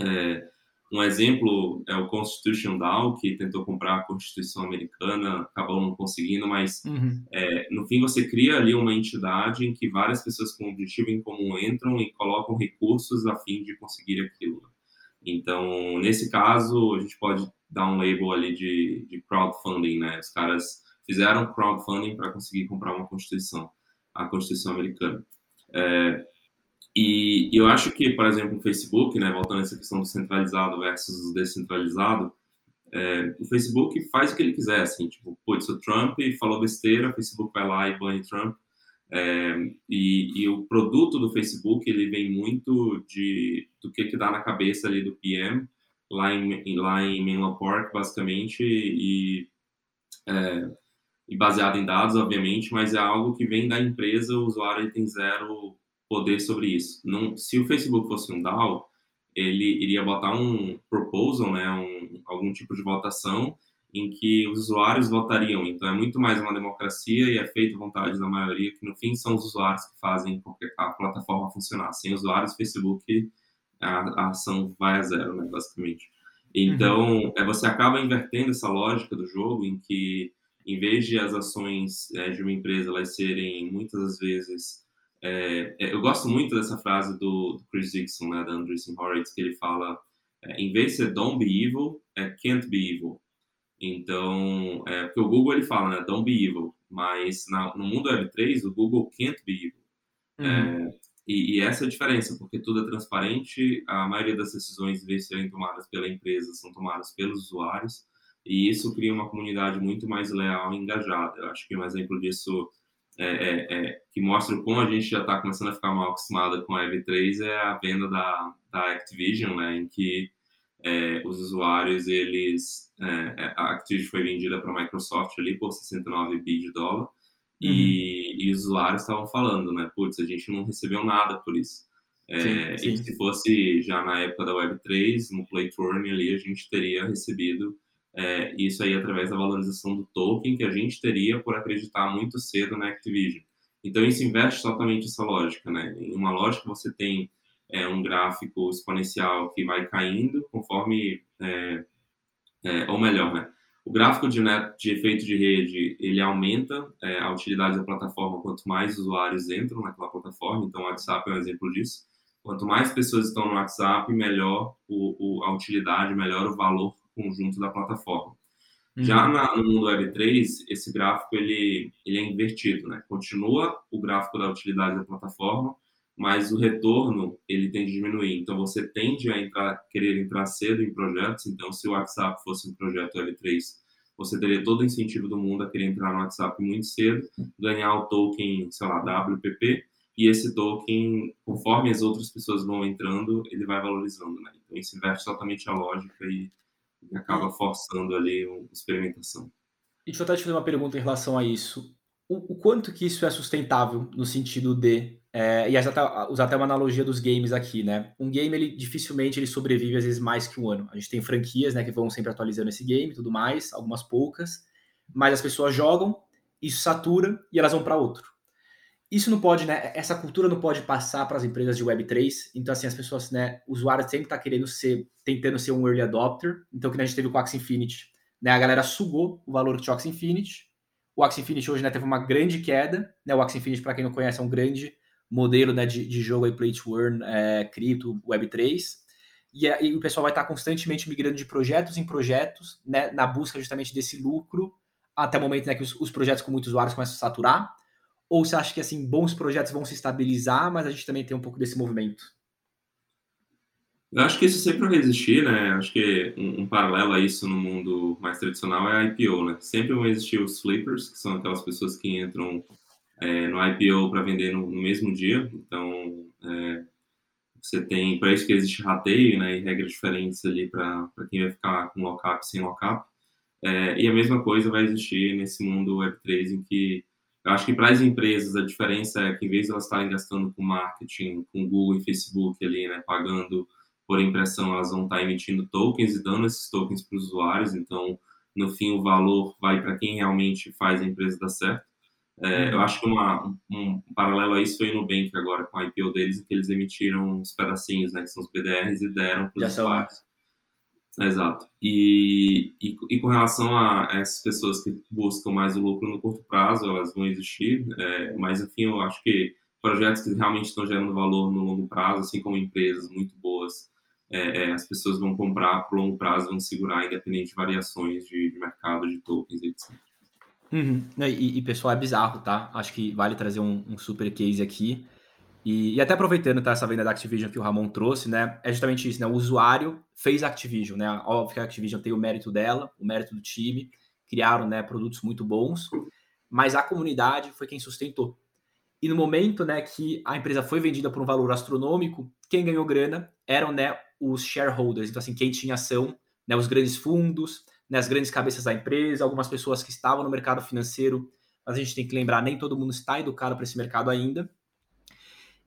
é, Um exemplo é o Constitution DAO, que tentou comprar a Constituição Americana, acabou não conseguindo, mas Uhum. é, no fim você cria ali uma entidade em que várias pessoas com objetivo em comum entram e colocam recursos a fim de conseguir aquilo. Então, nesse caso, a gente pode dar um label ali de, de crowdfunding, né? Os caras fizeram crowdfunding para conseguir comprar uma Constituição, a Constituição Americana. É, e, eu acho que, por exemplo, o Facebook, né, voltando a essa questão do centralizado versus descentralizado, é, o Facebook faz o que ele quiser, assim, tipo, putz, o Trump falou besteira, o Facebook vai lá e bane Trump. É, e, e, o produto do Facebook, ele vem muito de, do que que dá na cabeça ali do PM, lá em, lá em Menlo Park, basicamente, e, é, e baseado em dados, obviamente, mas é algo que vem da empresa, o usuário tem zero poder sobre isso. Não, se o Facebook fosse um DAO, ele iria botar um proposal, né, um, algum tipo de votação em que os usuários votariam. Então é muito mais uma democracia e é feita à vontade da maioria, que no fim são os usuários que fazem a plataforma funcionar. Sem usuários, Facebook a, a ação vai a zero, né, basicamente. Então, uhum. é, você acaba invertendo essa lógica do jogo em que, em vez de as ações é, de uma empresa elas serem muitas das vezes é, é, eu gosto muito dessa frase do, do Chris Dixon, né, da Andreessen Horowitz, que ele fala, é, em vez de ser don't be evil, é can't be evil. Então, é, porque o Google ele fala, né, don't be evil, mas na, no mundo Web3, o Google can't be evil. Uhum. É, e, e, essa é a diferença, porque tudo é transparente, a maioria das decisões, em vez de serem tomadas pela empresa, são tomadas pelos usuários, e isso cria uma comunidade muito mais leal e engajada. Eu acho que um exemplo disso é, é, é, que mostra como a gente já está começando a ficar mal acostumado com a EV3 é a venda da, da Activision, né, em que é, os usuários, eles, é, é, a Activision foi vendida para a Microsoft ali por 69 bi de dólar, uhum. e, e, os usuários estavam falando, né, putz, a gente não recebeu nada por isso. Sim, sim. E se fosse já na época da Web3, no Play Turn ali, a gente teria recebido é, isso aí através da valorização do token que a gente teria por acreditar muito cedo na Activision. Então isso inverte totalmente essa lógica, né? Em uma lógica você tem é, um gráfico exponencial que vai caindo conforme, é, é, ou melhor, né? O gráfico de, net, de efeito de rede ele aumenta é, a utilidade da plataforma quanto mais usuários entram naquela plataforma. Então o WhatsApp é um exemplo disso. Quanto mais pessoas estão no WhatsApp, melhor o, o, a utilidade, melhor o valor conjunto da plataforma. Uhum. Já na, no mundo Web3, esse gráfico ele, ele é invertido, né? Continua o gráfico da utilidade da plataforma, mas o retorno ele tende a diminuir. Então você tende a entrar, querer entrar cedo em projetos. Então, se o WhatsApp fosse um projeto Web3, você teria todo o incentivo do mundo a querer entrar no WhatsApp muito cedo, ganhar o token, sei lá, WPP, e esse token, conforme as outras pessoas vão entrando, ele vai valorizando, né? Então isso inverte totalmente a lógica e e acaba forçando ali uma experimentação. E deixa eu até te fazer uma pergunta em relação a isso. O, o quanto que isso é sustentável no sentido de é, e até, usar até uma analogia dos games aqui, né? Um game, ele dificilmente ele sobrevive às vezes mais que um ano. A gente tem franquias, né, que vão sempre atualizando esse game e tudo mais, algumas poucas, mas as pessoas jogam, isso satura e elas vão para outro isso não pode, né? Essa cultura não pode passar para as empresas de Web3. Então, assim, as pessoas, né? O usuário sempre está querendo ser, tentando ser um early adopter. Então, que a gente teve com o Axie Infinity, né? A galera sugou o valor do Axie Infinity. O Axie Infinity hoje, né, teve uma grande queda, né? O Axie Infinity, para quem não conhece, é um grande modelo, né, de, de jogo aí, play to earn, é, cripto, Web3. E, e o pessoal vai estar tá constantemente migrando de projetos em projetos, né, na busca justamente desse lucro, até o momento né, que os, os projetos com muitos usuários começam a saturar ou você acha que assim bons projetos vão se estabilizar, mas a gente também tem um pouco desse movimento? Eu acho que isso sempre vai existir, né? Acho que um, um, paralelo a isso no mundo mais tradicional é a IPO, né? Sempre vão existir os flippers, que são aquelas pessoas que entram é, no IPO para vender no, no, mesmo dia. Então, é, você tem, para isso que existe rateio, né? E regras diferentes ali para quem vai ficar com lockup sem lockup. É, e a mesma coisa vai existir nesse mundo Web3 em que eu acho que para as empresas a diferença é que em vez de elas estarem gastando com marketing, com Google e Facebook ali, né, pagando por impressão, elas vão estar emitindo tokens e dando esses tokens para os usuários. Então, no fim, o valor vai para quem realmente faz a empresa dar certo. É, eu acho que uma, um, paralelo a isso foi no Nubank agora com a IPO deles, que eles emitiram os pedacinhos, né, que são os PDRs, e deram para os usuários. Exato. E, e, e, com relação a essas pessoas que buscam mais o lucro no curto prazo, elas vão existir, é, mas enfim, eu acho que projetos que realmente estão gerando valor no longo prazo, assim como empresas muito boas, é, é as pessoas vão comprar por longo prazo, vão segurar, independente de variações de, de mercado, de tokens, etc. Uhum. E, e, pessoal, é bizarro, tá? Acho que vale trazer um, um super case aqui. E, e, até aproveitando tá, essa venda da Activision que o Ramon trouxe, né? É justamente isso, né? O usuário fez a Activision, né? Óbvio que a Activision tem o mérito dela, o mérito do time, criaram né, produtos muito bons, mas a comunidade foi quem sustentou. E no momento né, que a empresa foi vendida por um valor astronômico, quem ganhou grana eram né, os shareholders, então assim, quem tinha ação, né, os grandes fundos, né, as grandes cabeças da empresa, algumas pessoas que estavam no mercado financeiro, mas a gente tem que lembrar, nem todo mundo está educado para esse mercado ainda.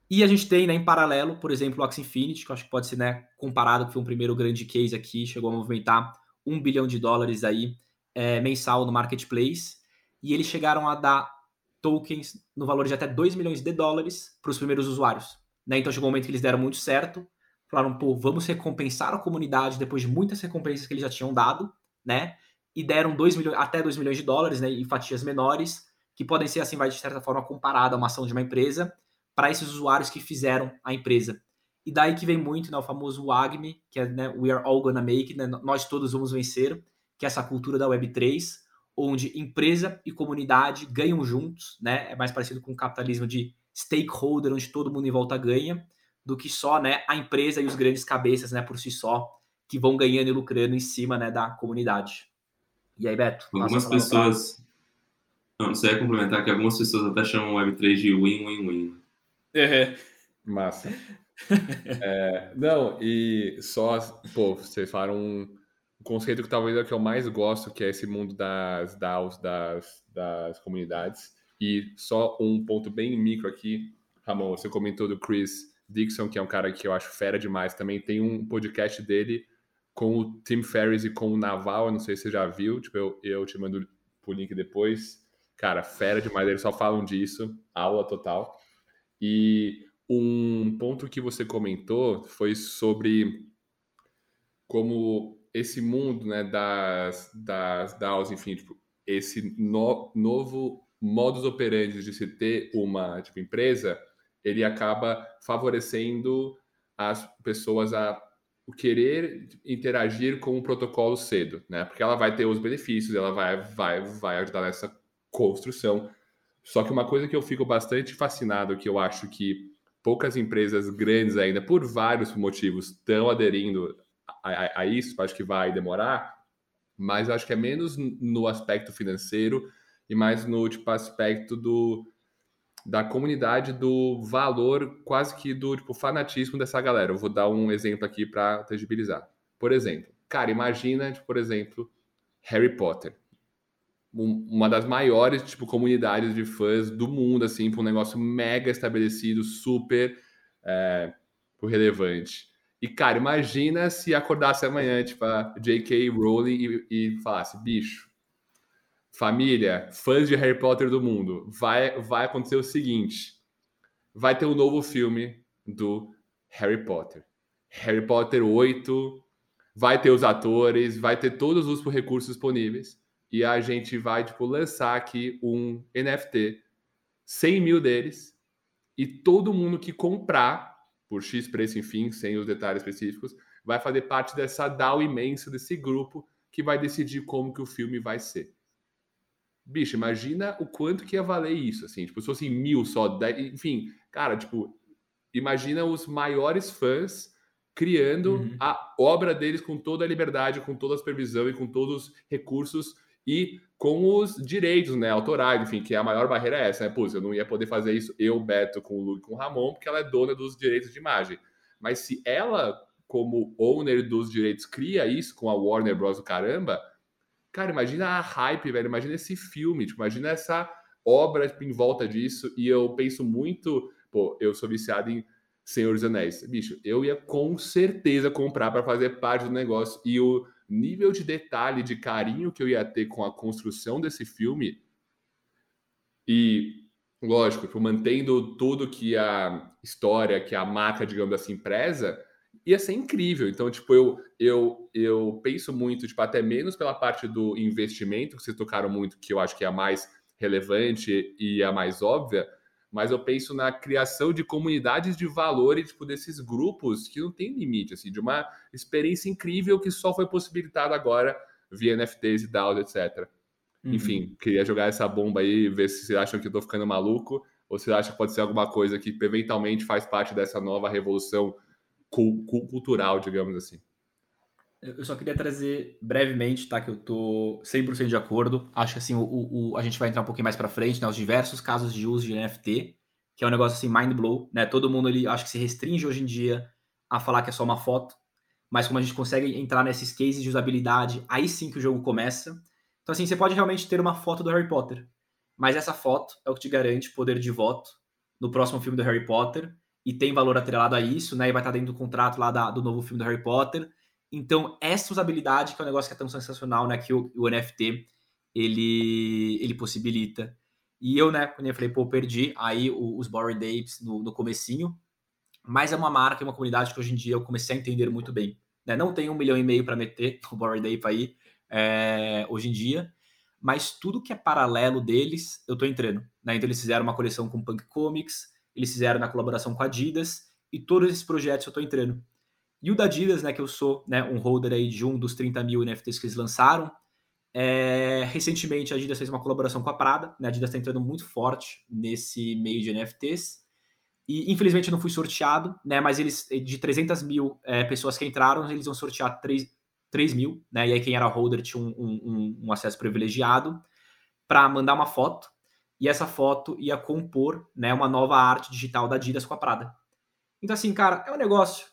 E a gente tem, né, em paralelo, por exemplo, o Axie Infinity, que eu acho que pode ser né, comparado, que foi um primeiro grande case aqui, chegou a movimentar um bilhão de dólares aí é, mensal no marketplace, e eles chegaram a dar tokens no valor de até 2 milhões de dólares para os primeiros usuários. Né? Então chegou um momento que eles deram muito certo, falaram, pô, vamos recompensar a comunidade depois de muitas recompensas que eles já tinham dado, né? E deram 2 milhões, até 2 milhões de dólares, né, em fatias menores, que podem ser, assim, vai de certa forma comparada a uma ação de uma empresa, para esses usuários que fizeram a empresa. E daí que vem muito né, o famoso WAGME, que é né, We Are All Gonna Make, né, nós todos vamos vencer, que é essa cultura da Web3, onde empresa e comunidade ganham juntos, né? É mais parecido com o capitalismo de stakeholder, onde todo mundo em volta ganha, do que só né, a empresa e os grandes cabeças né, por si só, que vão ganhando e lucrando em cima né, da comunidade. E aí, Beto? Algumas pessoas. Não, você ia complementar que algumas pessoas até chamam Web3 de win-win-win. É. Massa. é, não, e só, pô, vocês falaram um conceito que talvez é o que eu mais gosto, que é esse mundo das DAOs, das, das comunidades. E só um ponto bem micro aqui, Ramon, você comentou do Chris Dixon, que é um cara que eu acho fera demais também. Tem um podcast dele com o Tim Ferriss e com o Naval, eu não sei se você já viu, tipo, eu, eu te mando o link depois. Cara, fera demais, eles só falam disso, aula total. E um ponto que você comentou foi sobre como esse mundo né, das, das DAOs, enfim, tipo, esse no, novo modus operandi de se ter uma tipo, empresa, ele acaba favorecendo as pessoas a querer interagir com o protocolo cedo, né? Porque ela vai ter os benefícios, ela vai, vai, vai ajudar nessa construção. Só que uma coisa que eu fico bastante fascinado, que eu acho que poucas empresas grandes ainda, por vários motivos, estão aderindo a, a, a isso, acho que vai demorar, mas acho que é menos no aspecto financeiro e mais no tipo, aspecto do, da comunidade, do valor, quase que do tipo, fanatismo dessa galera. Eu vou dar um exemplo aqui para tangibilizar. Por exemplo, cara, imagina, tipo, por exemplo, Harry Potter. Um, uma das maiores tipo, comunidades de fãs do mundo, assim, para um negócio mega estabelecido, super é, relevante. E, cara, imagina se acordasse amanhã, tipo, a J.K. Rowling e, e falasse, bicho, família, fãs de Harry Potter do mundo, vai, vai acontecer o seguinte: vai ter um novo filme do Harry Potter. Harry Potter 8, vai ter os atores, vai ter todos os recursos disponíveis. E a gente vai, tipo, lançar aqui um NFT, 100 mil deles, e todo mundo que comprar por X preço, enfim, sem os detalhes específicos, vai fazer parte dessa DAO imensa, desse grupo que vai decidir como que o filme vai ser. Bicho, imagina o quanto que ia valer isso, assim, tipo, se fossem mil só, dez, enfim, cara, tipo, imagina os maiores fãs criando uhum. a obra deles com toda a liberdade, com toda a supervisão e com todos os recursos e com os direitos, né, autorais, enfim, que a maior barreira é essa, né? Pô, eu não ia poder fazer isso, eu, Beto, com o Lu e com o Ramon, porque ela é dona dos direitos de imagem. Mas se ela, como owner dos direitos, cria isso com a Warner Bros. caramba, cara, imagina a hype, velho, imagina esse filme, tipo, imagina essa obra tipo, em volta disso, e eu penso muito, pô, eu sou viciado em Senhor dos Anéis. Bicho, eu ia com certeza comprar para fazer parte do negócio, e o nível de detalhe, de carinho que eu ia ter com a construção desse filme. E, lógico, tipo, mantendo tudo que a história, que a marca, digamos assim, preza, ia ser incrível. Então, tipo, eu, eu, eu penso muito, tipo, até menos pela parte do investimento, que vocês tocaram muito, que eu acho que é a mais relevante e a mais óbvia, mas eu penso na criação de comunidades de valor e, tipo, desses grupos que não tem limite, assim, de uma experiência incrível que só foi possibilitada agora via NFTs e DAOs, etc. Uhum. Enfim, queria jogar essa bomba aí, ver se vocês acham que eu tô ficando maluco, ou se acham que pode ser alguma coisa que eventualmente faz parte dessa nova revolução cultural, digamos assim. Eu só queria trazer brevemente, tá? Que eu tô 100% de acordo. Acho que assim, o, o, a gente vai entrar um pouquinho mais para frente, né? Os diversos casos de uso de NFT, que é um negócio assim, mind blow, né? Todo mundo ali, acho que se restringe hoje em dia a falar que é só uma foto, mas como a gente consegue entrar nesses cases de usabilidade, aí sim que o jogo começa. Então, assim, você pode realmente ter uma foto do Harry Potter, mas essa foto é o que te garante poder de voto no próximo filme do Harry Potter e tem valor atrelado a isso, né? E vai estar dentro do contrato lá da, do novo filme do Harry Potter. Então, essa usabilidade, que é um negócio que é tão sensacional, né? Que o, o NFT, ele, ele possibilita. E eu, né, quando eu falei, pô, perdi aí os Bored Apes no, no comecinho, mas é uma marca, é uma comunidade que hoje em dia eu comecei a entender muito bem. Né? Não tem um milhão e meio para meter no Bored Ape aí, é, hoje em dia, mas tudo que é paralelo deles, eu tô entrando. Né? Então eles fizeram uma coleção com Punk Comics, eles fizeram na colaboração com a Adidas, e todos esses projetos eu tô entrando. E o da Adidas, né, que eu sou né, um holder aí de um dos 30 mil NFTs que eles lançaram. É, recentemente a Adidas fez uma colaboração com a Prada, né? A Adidas está entrando muito forte nesse meio de NFTs. E infelizmente não fui sorteado, né? Mas eles, de 300 mil é, pessoas que entraram, eles vão sortear 3, 3 mil, né? E aí quem era holder tinha um, um, um acesso privilegiado para mandar uma foto. E essa foto ia compor né, uma nova arte digital da Adidas com a Prada. Então, assim, cara, é um negócio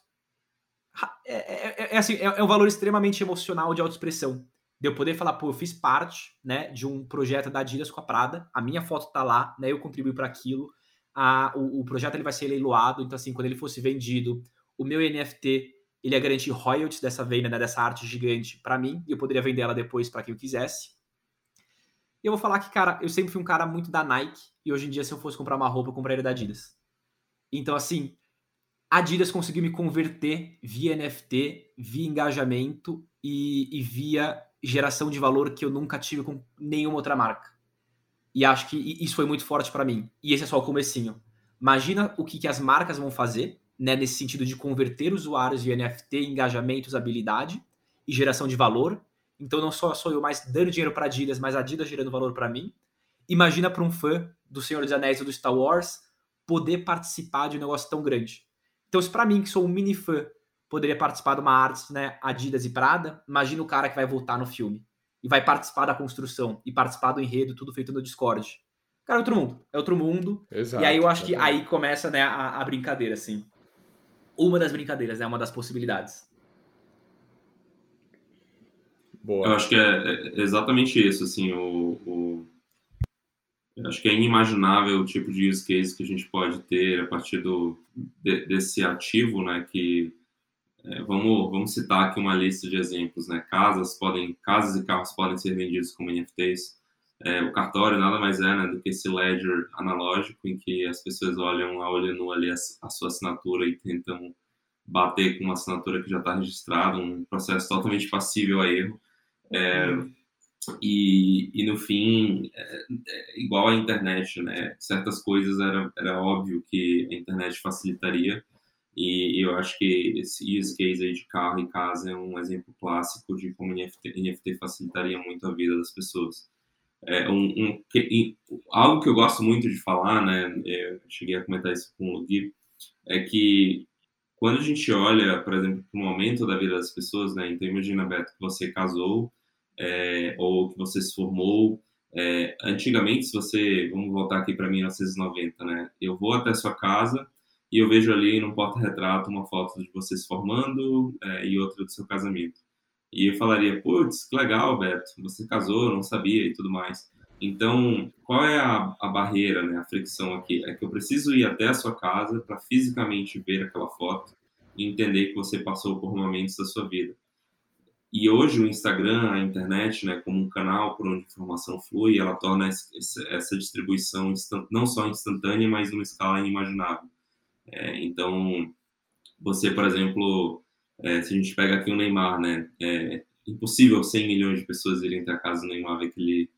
é, é, é, é, assim, é, é, um valor extremamente emocional de autoexpressão. De eu poder falar, pô, eu fiz parte né, de um projeto da Adidas com a Prada, a minha foto tá lá, né, eu contribuí para aquilo, a, o, o, projeto ele vai ser leiloado, então assim, quando ele fosse vendido, o meu NFT ele ia garantir royalties dessa venda, né, dessa arte gigante para mim, e eu poderia vender ela depois para quem eu quisesse. E eu vou falar que, cara, eu sempre fui um cara muito da Nike, e hoje em dia, se eu fosse comprar uma roupa, eu compraria da Adidas. Então, assim, Adidas conseguiu me converter via NFT, via engajamento e, e, via geração de valor que eu nunca tive com nenhuma outra marca. E acho que isso foi muito forte para mim. E esse é só o comecinho. Imagina o que, que as marcas vão fazer, né, nesse sentido de converter usuários via NFT, engajamento, usabilidade e geração de valor. Então não só sou eu mais dando dinheiro para Adidas, mas a Adidas gerando valor para mim. Imagina para um fã do Senhor dos Anéis ou do Star Wars poder participar de um negócio tão grande. Então, se para mim, que sou um mini fã, poderia participar de uma arte, né, Adidas e Prada, imagina o cara que vai voltar no filme e vai participar da construção e participar do enredo, tudo feito no Discord. Cara, é outro mundo. É outro mundo. Exato, e aí eu acho que aí começa né, a, a, brincadeira, assim. Uma das brincadeiras, né? Uma das possibilidades. Boa. Eu acho que é, é exatamente isso, assim, o, o acho que é inimaginável o tipo de use case que a gente pode ter a partir do, de, desse ativo, né, que é, vamos, vamos citar aqui uma lista de exemplos, né, casas podem, casas e carros podem ser vendidos como NFTs, é, o cartório nada mais é né, do que esse ledger analógico em que as pessoas olham a olho nu ali a, a sua assinatura e tentam bater com uma assinatura que já está registrada, um processo totalmente passível a erro. É. E, e no fim, é, é, igual a internet, né? Certas coisas era, era óbvio que a internet facilitaria. E eu acho que esse use case aí de carro e casa é um exemplo clássico de como NFT, NFT facilitaria muito a vida das pessoas. É um, um algo que eu gosto muito de falar, né? Eu cheguei a comentar isso com o Gui, é que quando a gente olha, por exemplo, para o momento da vida das pessoas, né? Então imagina, Beto, que você casou é, ou que você se formou. É, antigamente, se você, vamos voltar aqui para 1990, né? Eu vou até sua casa e eu vejo ali no porta-retrato uma foto de você se formando é, e outra do seu casamento. E eu falaria, putz, que legal, Beto, você casou, não sabia e tudo mais. Então, qual é a, a barreira, né, a fricção aqui? É que eu preciso ir até a sua casa para fisicamente ver aquela foto e entender que você passou por momentos da sua vida. E hoje o Instagram, a internet, né, como um canal por onde a informação flui, ela torna essa distribuição não só instantânea, mas numa escala inimaginável. É, então, você, por exemplo, é, se a gente pega aqui o Neymar, né? É impossível 100 milhões de pessoas irem até a casa do Neymar ver que ele,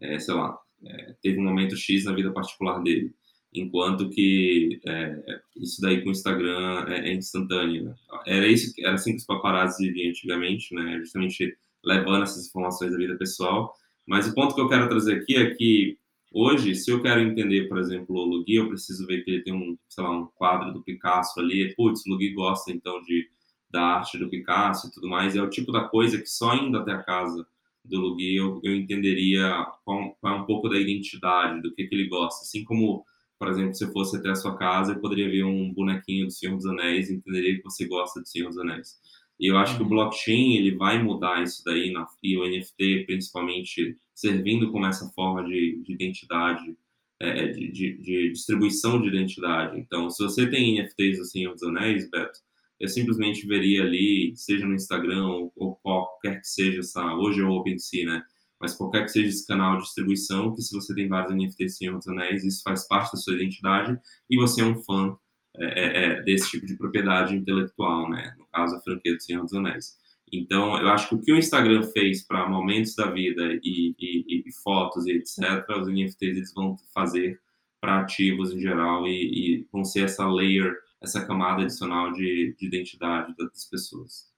é, sei lá, é, teve um momento X na vida particular dele. Enquanto que é, isso daí com o Instagram é, é instantâneo. Né? Era, isso, era assim que os paparazzi viviam antigamente, né? Justamente levando essas informações da vida pessoal. Mas o ponto que eu quero trazer aqui é que Hoje, se eu quero entender, por exemplo, o Lugui, eu preciso ver que ele tem um, sei lá, um quadro do Picasso ali. Putz, o Lugui gosta então de, da arte do Picasso e tudo mais. É o tipo da coisa que só indo até a casa do Lugui eu, eu entenderia qual, qual, é um pouco da identidade, do que, que ele gosta. Assim como, por exemplo, se eu fosse até a sua casa, eu poderia ver um bonequinho do Senhor dos Anéis e entenderia que você gosta do Senhor dos Anéis. E eu acho que o uhum. blockchain ele vai mudar isso daí na, e o NFT principalmente servindo como essa forma de, de identidade, é, de, de, de, distribuição de identidade. Então, se você tem NFTs do Senhor dos Anéis, Beto, eu simplesmente veria ali, seja no Instagram ou, ou qualquer que seja essa, hoje é o OpenSea, né? Mas qualquer que seja esse canal de distribuição, que se você tem vários NFTs Senhor dos Anéis, isso faz parte da sua identidade e você é um fã é, é, é, desse tipo de propriedade intelectual, né? No caso, a franquia do Senhor dos Anéis. Então, eu acho que o que o Instagram fez para momentos da vida e, e, e, fotos e etc., os NFTs eles vão fazer para ativos em geral e, e, vão ser essa layer, essa camada adicional de, de identidade das pessoas.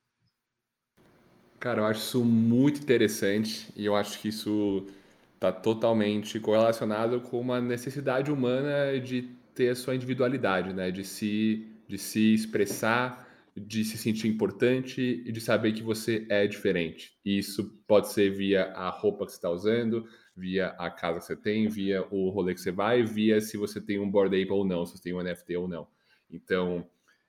Cara, eu acho isso muito interessante e eu acho que isso está totalmente correlacionado com uma necessidade humana de ter a sua individualidade, né? De se, de se expressar, de se sentir importante e de saber que você é diferente. E isso pode ser via a roupa que você está usando, via a casa que você tem, via o rolê que você vai, via se você tem um Bored Ape ou não, se você tem um NFT ou não. Então,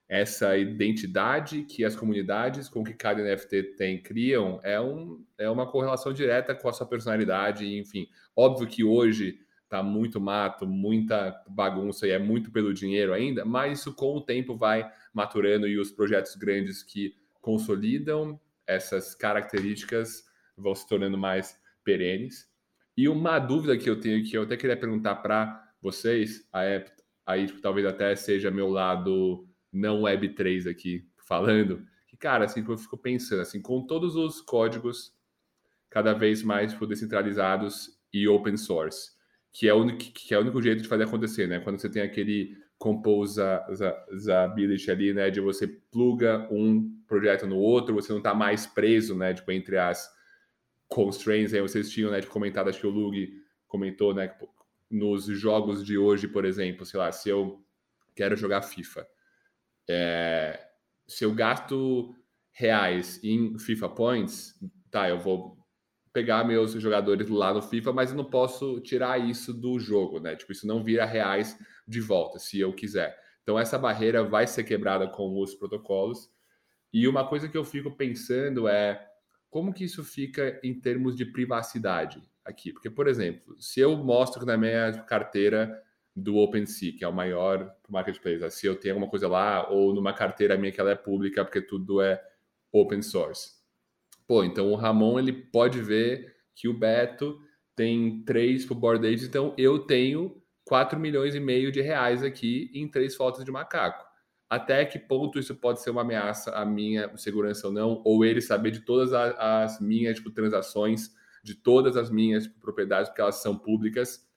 essa identidade que as comunidades com que cada NFT tem criam é, um, é uma correlação direta com a sua personalidade, enfim. Óbvio que hoje tá muito mato, muita bagunça e é muito pelo dinheiro ainda, mas isso com o tempo vai maturando e os projetos grandes que consolidam essas características vão se tornando mais perenes. E uma dúvida que eu tenho que eu até queria perguntar para vocês, aí tipo, talvez até seja meu lado não Web3 aqui falando, que cara, assim, eu fico pensando assim, com todos os códigos cada vez mais tipo, descentralizados e open source, que é o único, que é o único jeito de fazer acontecer, né? Quando você tem aquele composability ali, né? De você pluga um projeto no outro, você não está mais preso, né? Tipo, entre as constraints, aí vocês tinham, né? De comentado, acho que o Lug comentou, né? Nos jogos de hoje, por exemplo, sei lá, se eu quero jogar FIFA, é, se eu gasto reais em FIFA Points, tá, eu vou pegar meus jogadores lá no FIFA, mas eu não posso tirar isso do jogo, né? Tipo, isso não vira reais de volta, se eu quiser. Então, essa barreira vai ser quebrada com os protocolos. E uma coisa que eu fico pensando é como que isso fica em termos de privacidade aqui? Porque, por exemplo, se eu mostro na minha carteira do OpenSea, que é o maior marketplace, se eu tenho alguma coisa lá, ou numa carteira minha que ela é pública, porque tudo é open source Pô, então o Ramon ele pode ver que o Beto tem três pro board age, então eu tenho 4 milhões e meio de reais aqui em três fotos de macaco. Até que ponto isso pode ser uma ameaça à minha segurança ou não? Ou ele saber de todas as, minhas tipo, transações, de todas as minhas propriedades, porque elas são públicas.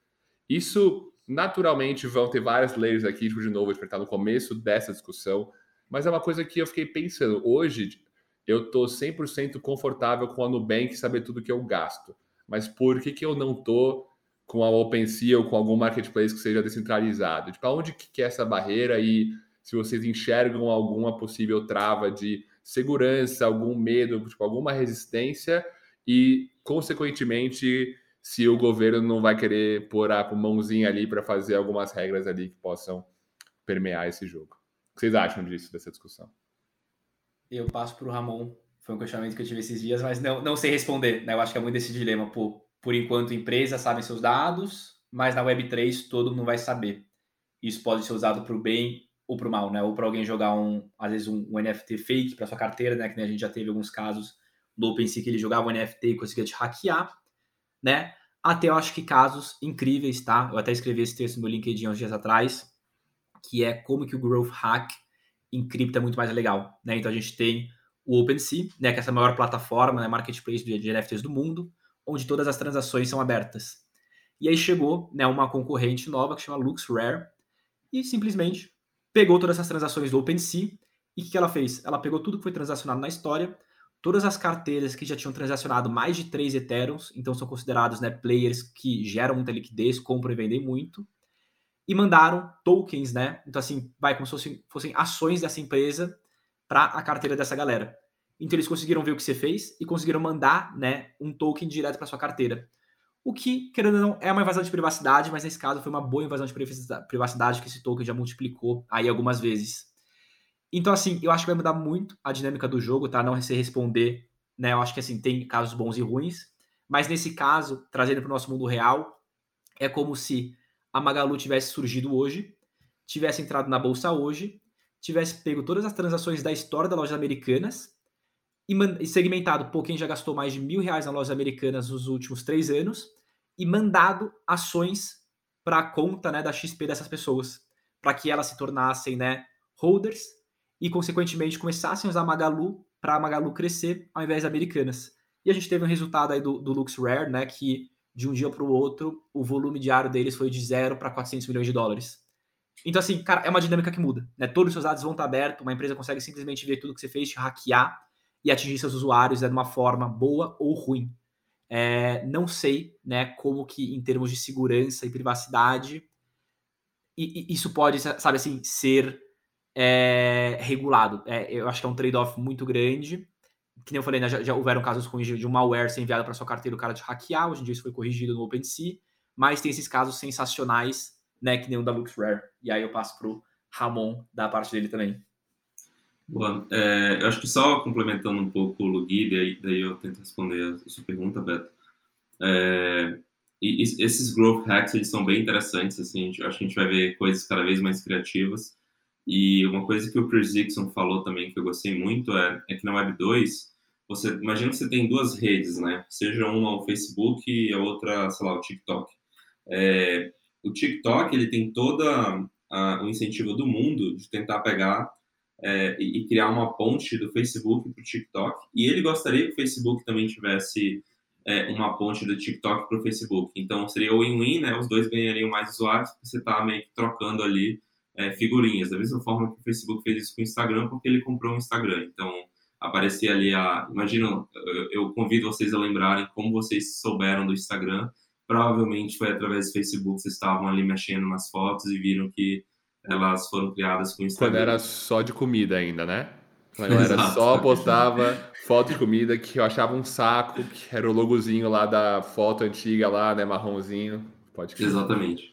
Isso, naturalmente, vão ter várias leis aqui, tipo, de novo, a gente está no começo dessa discussão, mas é uma coisa que eu fiquei pensando. Hoje, eu estou 100% confortável com a Nubank saber tudo que eu gasto. Mas por que, que eu não estou com a OpenSea ou com algum marketplace que seja descentralizado? Tipo, aonde que é essa barreira e se vocês enxergam alguma possível trava de segurança, algum medo, tipo, alguma resistência e, consequentemente, se o governo não vai querer pôr a mãozinha ali para fazer algumas regras ali que possam permear esse jogo. O que vocês acham disso, dessa discussão? eu passo para o Ramon. Foi um questionamento que eu tive esses dias, mas não, não sei responder. Né? Eu acho que é muito esse dilema. Por, enquanto, empresas sabem seus dados, mas na Web3 todo mundo vai saber. Isso pode ser usado para o bem ou para o mal, né? Ou para alguém jogar um, às vezes, um, um NFT fake para sua carteira, né? Que a gente já teve alguns casos do OpenSea que ele jogava um NFT e conseguia te hackear, né? Até eu acho que casos incríveis, tá? Eu até escrevi esse texto no LinkedIn uns dias atrás, que é como que o Growth Hack em cripto é muito mais legal, né? Então a gente tem o OpenSea, né, que é essa maior plataforma, né, marketplace de NFTs do mundo, onde todas as transações são abertas. E aí chegou, né, uma concorrente nova que chama LuxRare e simplesmente pegou todas essas transações do OpenSea e o que ela fez? Ela pegou tudo que foi transacionado na história, todas as carteiras que já tinham transacionado mais de 3 Ethereums, então são considerados né, players que geram muita liquidez, compram e vendem muito, e mandaram tokens, né? Então, assim, vai como se fossem, fossem ações dessa empresa para a carteira dessa galera. Então, eles conseguiram ver o que você fez e conseguiram mandar né, um token direto para sua carteira. O que, querendo ou não, é uma invasão de privacidade, mas nesse caso foi uma boa invasão de privacidade que esse token já multiplicou aí algumas vezes. Então, assim, eu acho que vai mudar muito a dinâmica do jogo, tá? Não se responder, né? Eu acho que, assim, tem casos bons e ruins, mas nesse caso, trazendo para o nosso mundo real, é como se a Magalu tivesse surgido hoje, tivesse entrado na bolsa hoje, tivesse pego todas as transações da história das lojas americanas e, segmentado, pô, quem já gastou mais de mil reais nas lojas americanas nos últimos três anos e mandado ações para a conta né, da XP dessas pessoas, para que elas se tornassem né, holders e, consequentemente, começassem a usar Magalu para a Magalu crescer ao invés de americanas. E a gente teve um resultado aí do, do LuxRare, né, que de um dia para o outro, o volume diário deles foi de 0 para 400 milhões de dólares. Então, assim, cara, é uma dinâmica que muda. Né? Todos os seus dados vão estar abertos, uma empresa consegue simplesmente ver tudo que você fez, te hackear e atingir seus usuários né, de uma forma boa ou ruim. É, não sei né, como que, em termos de segurança e privacidade, e, e isso pode, sabe assim, ser é, regulado. É, eu acho que é um trade-off muito grande. Que nem eu falei, né, já, já, houveram casos de um malware ser enviado para sua carteira o cara de hackear. Hoje em dia isso foi corrigido no OpenSea. Mas tem esses casos sensacionais, né, que nem o da LuxRare. E aí eu passo para o Ramon da parte dele também. Boa. É, eu acho que só complementando um pouco o Lugui, daí, daí eu tento responder a sua pergunta, Beto. É, e esses growth hacks eles são bem interessantes, assim, acho que a gente vai ver coisas cada vez mais criativas. E uma coisa que o Chris Dixon falou também que eu gostei muito é, é que na Web 2, você imagina que você tem duas redes, né? Seja uma o Facebook e a outra, sei lá, o TikTok. É, o TikTok ele tem toda o incentivo do mundo de tentar pegar é, e, criar uma ponte do Facebook para o TikTok. E ele gostaria que o Facebook também tivesse é, uma ponte do TikTok para o Facebook. Então seria win-win, né? Os dois ganhariam mais usuários, porque você está meio que trocando ali é, figurinhas, da mesma forma que o Facebook fez isso com o Instagram, porque ele comprou o Instagram. Então, aparecia ali a. Imagina, eu convido vocês a lembrarem como vocês souberam do Instagram. Provavelmente foi através do Facebook, vocês estavam ali mexendo nas fotos e viram que elas foram criadas com o Instagram. Quando era só de comida ainda, né? Quando era só postava foto de comida que eu achava um saco, que era o logozinho lá da foto antiga lá, né, marronzinho. Pode Exatamente.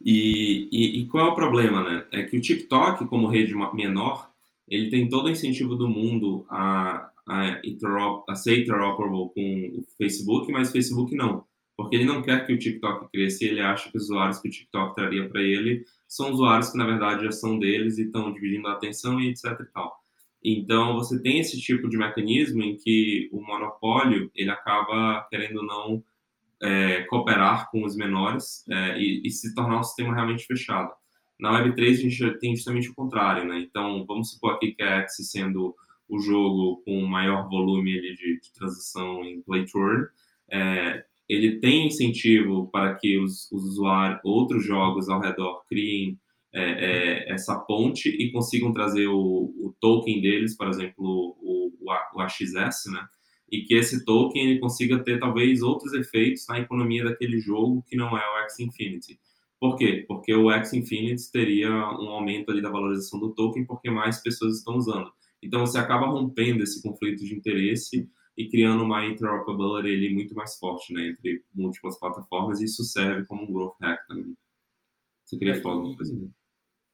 E, e, e, qual é o problema, né? É que o TikTok, como rede menor, ele tem todo o incentivo do mundo a, a, interop, a ser interoperable com o Facebook, mas o Facebook não. Porque ele não quer que o TikTok cresça e ele acha que os usuários que o TikTok traria para ele são usuários que, na verdade, já são deles e estão dividindo a atenção e etc e tal. Então, você tem esse tipo de mecanismo em que o monopólio, ele acaba, querendo ou não, é, cooperar com os menores é, e, e, se tornar um sistema realmente fechado. Na Web3 a gente tem justamente o contrário, né? Então, vamos supor aqui que a Axie sendo o jogo com maior volume de, de transação em play turn, é, ele tem incentivo para que os, os, usuários, outros jogos ao redor criem é, é, essa ponte e consigam trazer o, o, token deles, por exemplo, o, o, o AXS, né? E que esse token ele consiga ter talvez outros efeitos na economia daquele jogo que não é o X Infinity. Por quê? Porque o X Infinity teria um aumento ali da valorização do token porque mais pessoas estão usando. Então você acaba rompendo esse conflito de interesse e criando uma interoperability ali muito mais forte né, entre múltiplas plataformas e isso serve como um growth hack também. Você queria falar alguma coisa?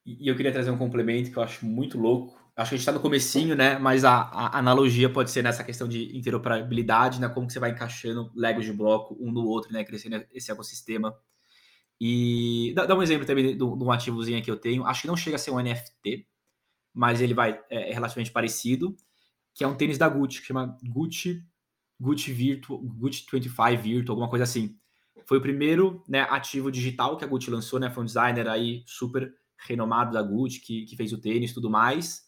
E eu queria trazer um complemento que eu acho muito louco, acho que a gente está no comecinho, né? Mas a, a, analogia pode ser nessa questão de interoperabilidade, né? Como que você vai encaixando Legos de bloco um no outro, né? Crescendo esse ecossistema. E dá, dá um exemplo também de, de, um ativozinho que eu tenho. Acho que não chega a ser um NFT, mas ele vai é, é relativamente parecido, que é um tênis da Gucci, que chama Gucci Gucci Virtual, Gucci 25 Virtual, alguma coisa assim. Foi o primeiro né, ativo digital que a Gucci lançou, né? Foi um designer aí super renomado da Gucci que, que fez o tênis tudo mais.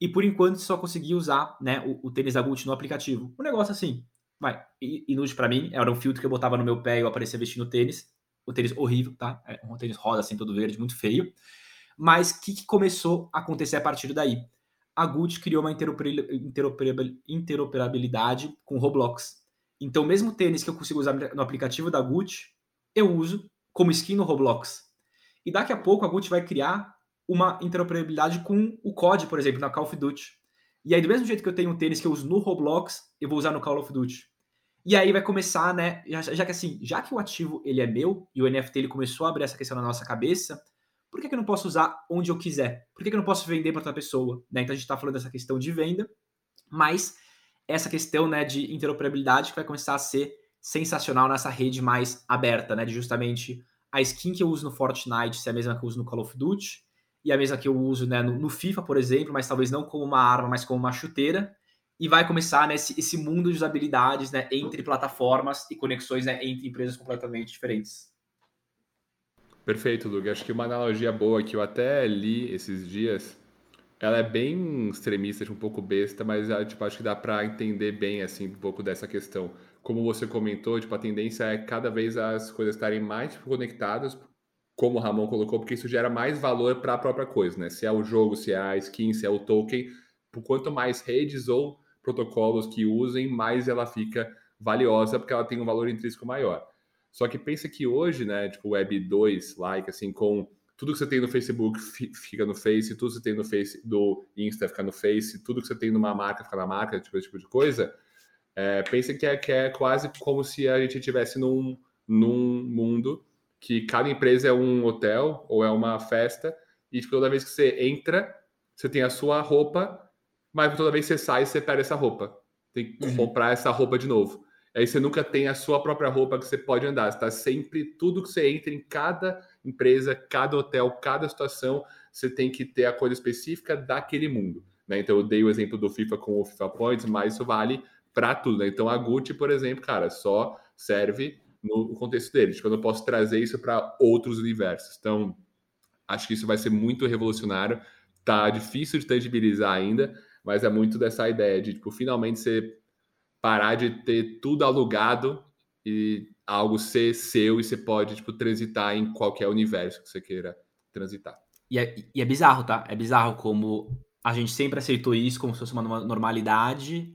E por enquanto só consegui usar né, o, o tênis da Gucci no aplicativo. Um negócio assim, vai, inútil para mim, era um filtro que eu botava no meu pé e eu aparecia vestindo tênis. O tênis horrível, tá? É um tênis rosa, assim, todo verde, muito feio. Mas o que, que, começou a acontecer a partir daí? A Gucci criou uma interoperabilidade com o Roblox. Então, mesmo tênis que eu consigo usar no aplicativo da Gucci, eu uso como skin no Roblox. E daqui a pouco a Gucci vai criar uma interoperabilidade com o COD, por exemplo, na Call of Duty. E aí, do mesmo jeito que eu tenho um tênis que eu uso no Roblox, eu vou usar no Call of Duty. E aí vai começar, né? Já, já, que assim, já que o ativo ele é meu e o NFT ele começou a abrir essa questão na nossa cabeça, por que, que eu não posso usar onde eu quiser? Por que, que eu não posso vender para outra pessoa? Né? Então a gente está falando dessa questão de venda, mas essa questão né, de interoperabilidade que vai começar a ser sensacional nessa rede mais aberta, né? De justamente a skin que eu uso no Fortnite ser a mesma que eu uso no Call of Duty, e a mesma que eu uso né, no, no, FIFA, por exemplo, mas talvez não como uma arma, mas como uma chuteira. E vai começar né, esse, esse mundo de usabilidades né, entre plataformas e conexões né, entre empresas completamente diferentes. Perfeito, Luke. Acho que uma analogia boa que eu até li esses dias, ela é bem extremista, um pouco besta, mas tipo, acho que dá para entender bem assim um pouco dessa questão. Como você comentou, tipo, a tendência é cada vez as coisas estarem mais conectadas, como o Ramon colocou, porque isso gera mais valor para a própria coisa, né? Se é o jogo, se é a skin, se é o token, por quanto mais redes ou protocolos que usem, mais ela fica valiosa, porque ela tem um valor intrínseco maior. Só que pensa que hoje, né, tipo Web 2, like, assim, com tudo que você tem no Facebook fica no Face, tudo que você tem no Face do Insta fica no Face, tudo que você tem numa marca fica na marca, tipo, esse tipo de coisa. É, pensa que é, que é quase como se a gente estivesse num, num mundo que cada empresa é um hotel ou é uma festa e tipo, toda vez que você entra, você tem a sua roupa, mas toda vez que você sai, você perde essa roupa. Tem que uhum. comprar essa roupa de novo. Aí você nunca tem a sua própria roupa que você pode andar. Está sempre tudo que você entra em cada empresa, cada hotel, cada situação, você tem que ter a coisa específica daquele mundo. Né? Então eu dei o exemplo do FIFA com o FIFA Points, mas isso vale para tudo. Né? Então a Gucci, por exemplo, cara, só serve no contexto dele. Tipo, eu posso trazer isso para outros universos. Então, acho que isso vai ser muito revolucionário. Tá difícil de tangibilizar ainda, mas é muito dessa ideia de, tipo, finalmente você parar de ter tudo alugado e algo ser seu e você pode, tipo, transitar em qualquer universo que você queira transitar. E é, e é bizarro, tá? É bizarro como a gente sempre aceitou isso como se fosse uma normalidade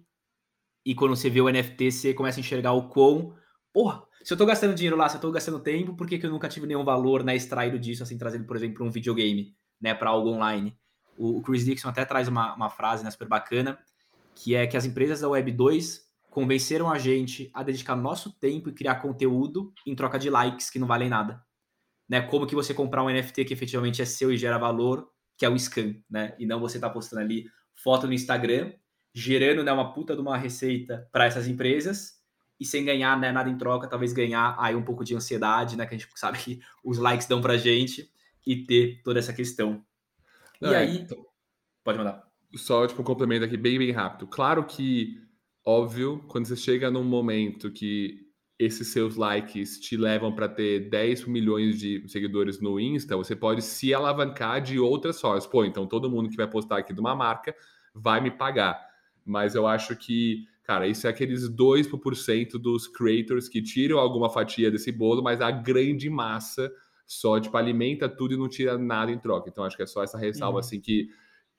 e quando você vê o NFT, você começa a enxergar o quão... Porra, se eu tô gastando dinheiro lá, se eu tô gastando tempo, por que, que eu nunca tive nenhum valor né, extraído disso, assim, trazendo, por exemplo, um videogame, né, para algo online? O, Chris Dixon até traz uma, uma frase né, super bacana, que é que as empresas da Web 2 convenceram a gente a dedicar nosso tempo e criar conteúdo em troca de likes que não valem nada. Né? Como que você comprar um NFT que efetivamente é seu e gera valor, que é o scan, né? E não você tá postando ali foto no Instagram, gerando né, uma puta de uma receita para essas empresas e sem ganhar né, nada em troca, talvez ganhar aí um pouco de ansiedade, né? Que a gente sabe que os likes dão pra gente e ter toda essa questão. Não, e é, aí. Então, pode mandar. Só tipo um complemento aqui bem, bem rápido. Claro que, óbvio, quando você chega num momento que esses seus likes te levam para ter 10 milhões de seguidores no Insta, você pode se alavancar de outras formas. Pô, então todo mundo que vai postar aqui de uma marca vai me pagar. Mas eu acho que Cara, isso é aqueles 2% dos creators que tiram alguma fatia desse bolo, mas a grande massa só, tipo, alimenta tudo e não tira nada em troca. Então, acho que é só essa ressalva, uhum. assim, que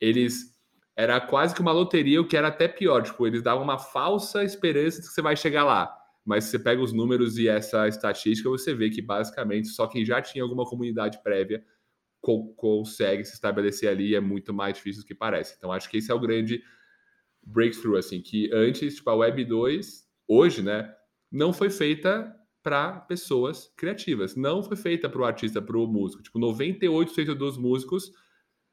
eles... Era quase que uma loteria, o que era até pior. Tipo, eles davam uma falsa esperança de que você vai chegar lá. Mas se você pega os números e essa estatística, você vê que, basicamente, só quem já tinha alguma comunidade prévia co consegue se estabelecer ali. É muito mais difícil do que parece. Então, acho que esse é o grande breakthrough, assim, que antes, tipo, a Web 2, hoje, né, não foi feita para pessoas criativas, não foi feita para o artista, para o músico. Tipo, 98% dos músicos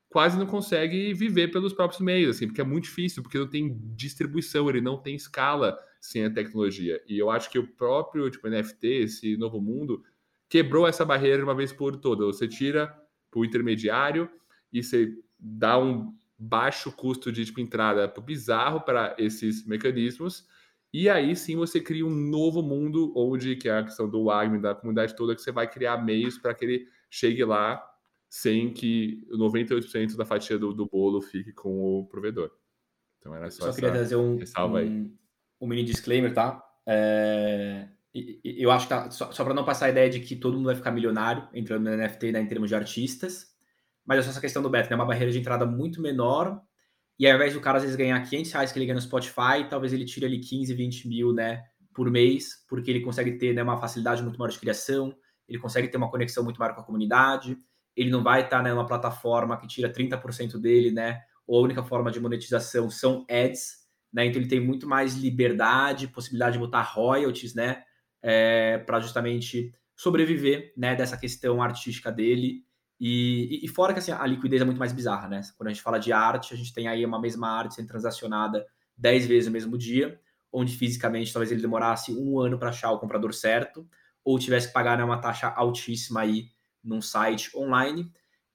quase não consegue viver pelos próprios meios, assim, porque é muito difícil, porque não tem distribuição, ele não tem escala sem a tecnologia. E eu acho que o próprio tipo, NFT, esse novo mundo, quebrou essa barreira de uma vez por toda. Você tira o intermediário e você dá um baixo custo de tipo, entrada bizarro para esses mecanismos. E aí sim você cria um novo mundo onde, que é a questão do Wagner, da comunidade toda, que você vai criar meios para que ele chegue lá sem que 98% da fatia do, do, bolo fique com o provedor. Então era só, só queria trazer um, um, um, mini disclaimer, tá? É, eu acho que tá, só, só para não passar a ideia de que todo mundo vai ficar milionário entrando no NFT né, em termos de artistas, mas é só essa questão do beta, né? Uma barreira de entrada muito menor. E ao invés do cara às vezes ganhar 500 reais que ele ganha no Spotify, talvez ele tire ali 15, 20 mil, né? Por mês, porque ele consegue ter né, uma facilidade muito maior de criação, ele consegue ter uma conexão muito maior com a comunidade, ele não vai estar né, numa plataforma que tira 30% dele, né? Ou a única forma de monetização são ads, né? Então ele tem muito mais liberdade, possibilidade de botar royalties, né? É, para justamente sobreviver, né? Dessa questão artística dele e, e, fora que assim, a liquidez é muito mais bizarra, né? Quando a gente fala de arte, a gente tem aí uma mesma arte sendo transacionada 10 vezes no mesmo dia, onde fisicamente talvez ele demorasse um ano para achar o comprador certo, ou tivesse que pagar né, uma taxa altíssima aí num site online.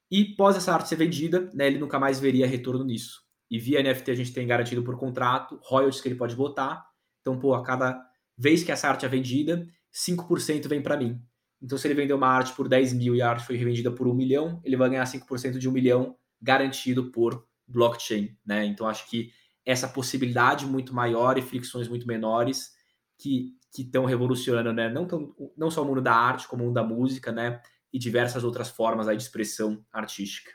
E pós essa arte ser vendida, né, ele nunca mais veria retorno nisso. E via NFT a gente tem garantido por contrato royalties que ele pode botar. Então, pô, a cada vez que essa arte é vendida, 5% vem para mim. Então, se ele vendeu uma arte por 10 mil e a arte foi revendida por 1 milhão, ele vai ganhar 5% de 1 milhão garantido por blockchain, né? Então, acho que essa possibilidade muito maior e fricções muito menores que estão revolucionando, né? Não, tão, não só o mundo da arte, como o mundo da música, né? E diversas outras formas aí de expressão artística.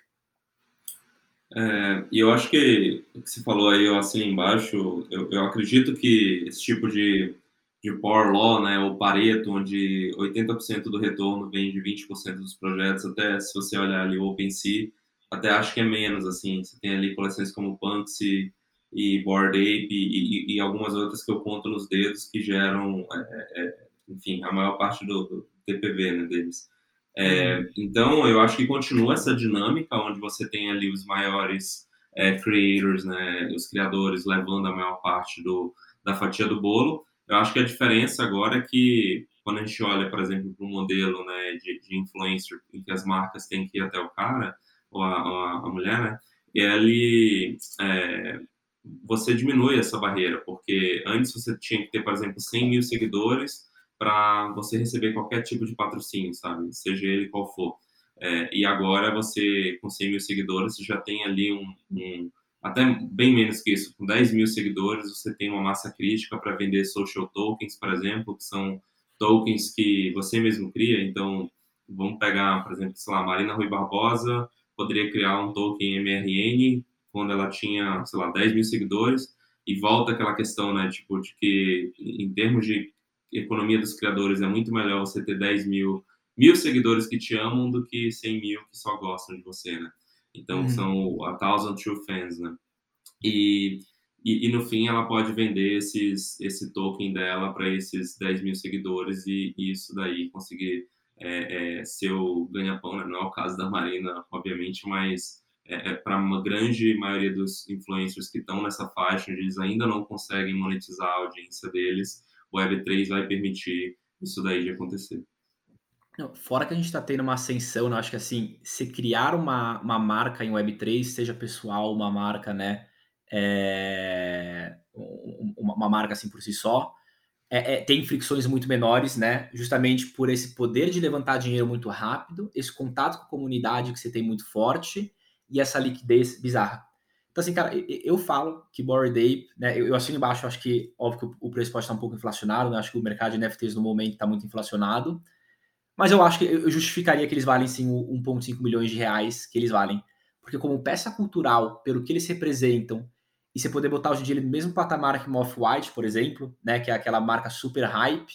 É, e eu acho que o que você falou aí, assim, embaixo, eu, eu acredito que esse tipo de de Power Law, né, ou Pareto, onde 80% do retorno vem de 20% dos projetos, até se você olhar ali o OpenSea, até acho que é menos, assim, você tem ali coleções como Punksy e Bored Ape e, e, e, algumas outras que eu conto nos dedos que geram, é, é, enfim, a maior parte do, do TPV né, deles. É, uhum. Então, eu acho que continua essa dinâmica, onde você tem ali os maiores é, creators, né, os criadores levando a maior parte do, da fatia do bolo, eu acho que a diferença agora é que quando a gente olha, por exemplo, para um modelo né, de, de influencer em que as marcas têm que ir até o cara ou a, ou a, mulher, né, ele é, você diminui essa barreira, porque antes você tinha que ter, por exemplo, 100 mil seguidores para você receber qualquer tipo de patrocínio, sabe? Seja ele qual for. É, e agora você, com 100 mil seguidores, você já tem ali um, um até bem menos que isso, com 10 mil seguidores, você tem uma massa crítica para vender social tokens, por exemplo, que são tokens que você mesmo cria. Então, vamos pegar, por exemplo, sei lá, Marina Rui Barbosa poderia criar um token MRN quando ela tinha, sei lá, 10 mil seguidores, e volta aquela questão, né, tipo, de que em termos de economia dos criadores é muito melhor você ter 10 mil, mil seguidores que te amam do que 100 mil que só gostam de você, né? Então, uhum. são a thousand true fans, né? E, e, e, no fim ela pode vender esses, esse token dela para esses 10 mil seguidores e, e isso daí conseguir é, é, ser o ganha-pão, né? Não é o caso da Marina, obviamente, mas é, é para uma grande maioria dos influencers que estão nessa faixa, eles ainda não conseguem monetizar a audiência deles, o Web3 vai permitir isso daí de acontecer. Fora que a gente está tendo uma ascensão, né? eu acho que assim, se criar uma, uma marca em Web3, seja pessoal, uma marca, né? É, uma, uma, marca assim por si só, é, é, tem fricções muito menores, né? Justamente por esse poder de levantar dinheiro muito rápido, esse contato com a comunidade que você tem muito forte e essa liquidez bizarra. Então, assim, cara, eu, falo que Bored Ape, né? Eu, eu assino embaixo, acho que, óbvio que o preço pode estar um pouco inflacionado, né? Acho que o mercado de NFTs no momento está muito inflacionado. Mas eu acho que eu justificaria que eles valem sim 1,5 milhões de reais que eles valem. Porque como peça cultural, pelo que eles representam, e você poder botar hoje em dia ele no mesmo patamar que o Off-White, por exemplo, né, que é aquela marca super hype,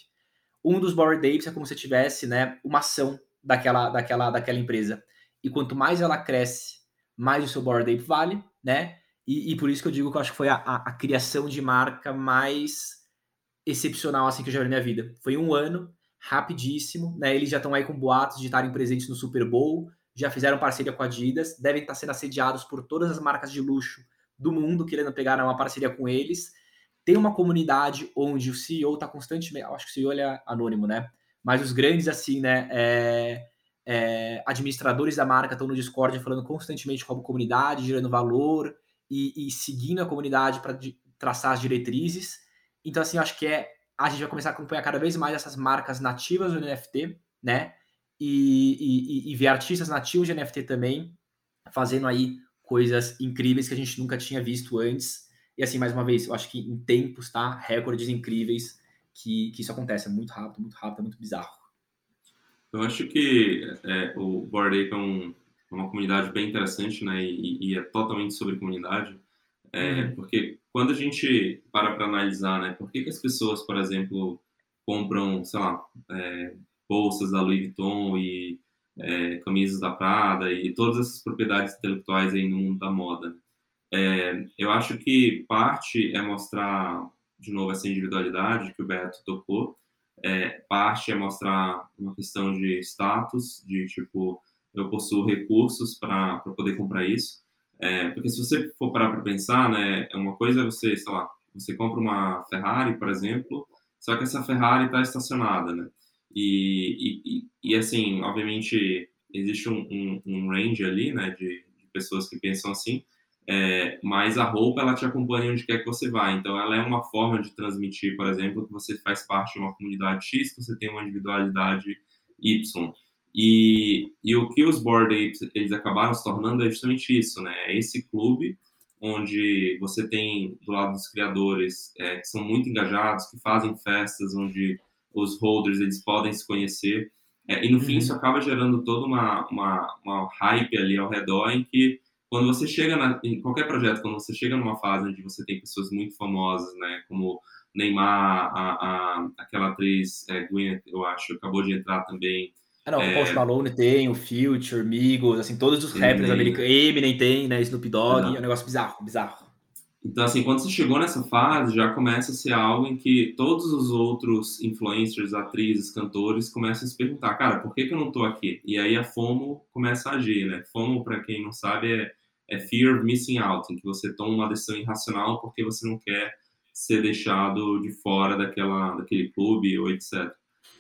um dos Bored Apes é como se tivesse né, uma ação daquela, daquela, daquela empresa. E quanto mais ela cresce, mais o seu Bored Ape vale, né? E, e, por isso que eu digo que eu acho que foi a, a, a criação de marca mais excepcional assim que eu já vi na minha vida. Foi um ano rapidíssimo, né? Eles já estão aí com boatos de estarem presentes no Super Bowl, já fizeram parceria com a Adidas, devem estar sendo assediados por todas as marcas de luxo do mundo querendo pegar uma parceria com eles. Tem uma comunidade onde o CEO está constantemente, acho que o CEO é anônimo, né? Mas os grandes assim, né? É, é, administradores da marca estão no Discord falando constantemente com a comunidade, gerando valor e, e seguindo a comunidade para traçar as diretrizes. Então, assim, acho que é a gente vai começar a acompanhar cada vez mais essas marcas nativas do NFT, né? e, e, e ver artistas nativos de NFT também fazendo aí coisas incríveis que a gente nunca tinha visto antes. E assim, mais uma vez, eu acho que em tempos, tá? Recordes incríveis que, que isso acontece. É muito rápido, muito rápido, é muito bizarro. Eu acho que é, o Bored Ape é um, uma comunidade bem interessante, né? E, e é totalmente sobre comunidade. É, uhum. Porque quando a gente para para analisar, né? Por que, que as pessoas, por exemplo, compram, sei lá, é, bolsas da Louis Vuitton e é, camisas da Prada e todas essas propriedades intelectuais aí no mundo da moda. É, eu acho que parte é mostrar, de novo, essa individualidade que o Beto tocou, é, parte é mostrar uma questão de status, de tipo, eu possuo recursos para poder comprar isso. É, porque se você for parar para pensar, né, é uma coisa você, sei lá, você compra uma Ferrari, por exemplo, só que essa Ferrari está estacionada, né? E, e, e, assim, obviamente, existe um, um, um range ali, né, de, de, pessoas que pensam assim, é, mas a roupa, ela te acompanha onde quer que você vá. Então, ela é uma forma de transmitir, por exemplo, que você faz parte de uma comunidade X, que você tem uma individualidade Y. E, e o que os Board Apes, eles acabaram se tornando é justamente isso, né? É esse clube onde você tem, do lado dos criadores, é, que são muito engajados, que fazem festas, onde os holders eles podem se conhecer. É, e no fim, isso uhum. acaba gerando toda uma, uma, uma hype ali ao redor em que quando você chega na, em qualquer projeto, quando você chega numa fase onde você tem pessoas muito famosas, né, como Neymar, a, a aquela atriz é, Gwyneth, eu acho, acabou de entrar também. Ah, não, é, o Post Malone tem, o Future, Migos, assim, todos os rappers americanos, Eminem tem, né, Snoop Dogg, é um negócio bizarro, bizarro. Então, assim, quando você chegou nessa fase, já começa a ser algo em que todos os outros influencers, atrizes, cantores começam a se perguntar, cara, por que, que eu não tô aqui? E aí a FOMO começa a agir, né? FOMO, para quem não sabe, é, é Fear of Missing Out, em que você toma uma decisão irracional porque você não quer ser deixado de fora daquela, daquele clube ou etc.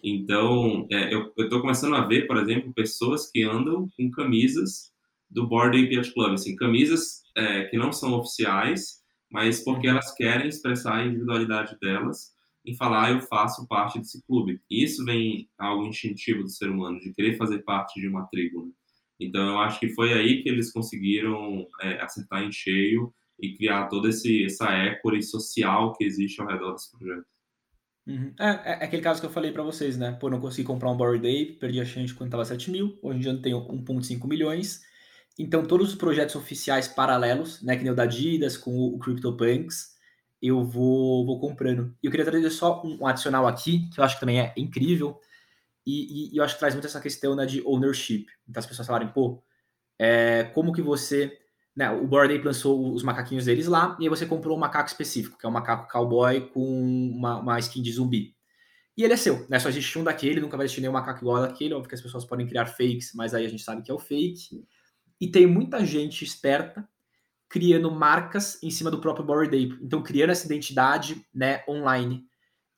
Então, é, eu, tô começando a ver, por exemplo, pessoas que andam com camisas do Board Ape Club, assim, camisas é, que não são oficiais, mas porque elas querem expressar a individualidade delas em falar, eu faço parte desse clube. E isso vem algo instintivo do ser humano, de querer fazer parte de uma tribo. Né? Então, eu acho que foi aí que eles conseguiram é, acertar em cheio e criar toda essa écore social que existe ao redor desse projeto. Uhum. É, é, é, aquele caso que eu falei para vocês, né? Pô, não consegui comprar um Bored Ape, perdi a chance quando tava 7 mil, hoje em dia eu tenho 1.5 milhões, então, todos os projetos oficiais paralelos, né, que nem o da Adidas, com o CryptoPunks, eu vou, vou comprando. E eu queria trazer só um, um adicional aqui, que eu acho que também é incrível, e, e, e, eu acho que traz muito essa questão né, de ownership. Então, as pessoas falarem, pô, é, como que você... Né, o Bored Ape lançou os macaquinhos deles lá, e aí você comprou um macaco específico, que é um macaco cowboy com uma, uma skin de zumbi. E ele é seu, né? Só existe um daquele, nunca vai existir nenhum macaco igual daquele, óbvio que as pessoas podem criar fakes, mas aí a gente sabe que é o fake. E tem muita gente esperta criando marcas em cima do próprio Bored Ape. Então, criando essa identidade né, online.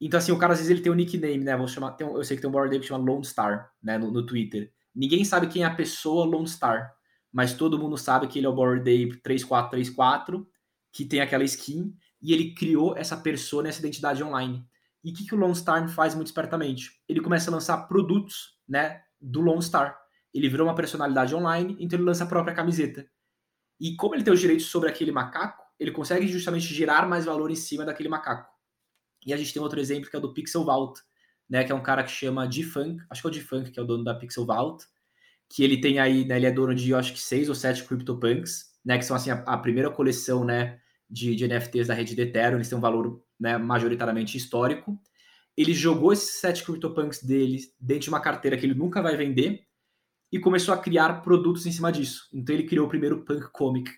Então, assim, o cara às vezes ele tem um nickname, né? Vou chamar, um, eu sei que tem um Bored Ape que chama Lone Star, né? No, no, Twitter. Ninguém sabe quem é a pessoa Lone Star, mas todo mundo sabe que ele é o Bored Ape 3434, que tem aquela skin, e ele criou essa persona, essa identidade online. E o que, que o Lone Star faz muito espertamente? Ele começa a lançar produtos, né? Do Lone Star. Ele virou uma personalidade online, então ele lança a própria camiseta. E como ele tem os direitos sobre aquele macaco, ele consegue justamente gerar mais valor em cima daquele macaco. E a gente tem outro exemplo que é do Pixel Vault, né, que é um cara que chama D-Funk, acho que é o D-Funk que é o dono da Pixel Vault, que ele tem aí, né, ele é dono de, acho que seis ou sete CryptoPunks, né, que são assim a, a primeira coleção, né, de, de, NFTs da rede de Ethereum, eles têm um valor, né, majoritariamente histórico. Ele jogou esses sete CryptoPunks dele dentro de uma carteira que ele nunca vai vender, e começou a criar produtos em cima disso. Então ele criou o primeiro Punk Comic.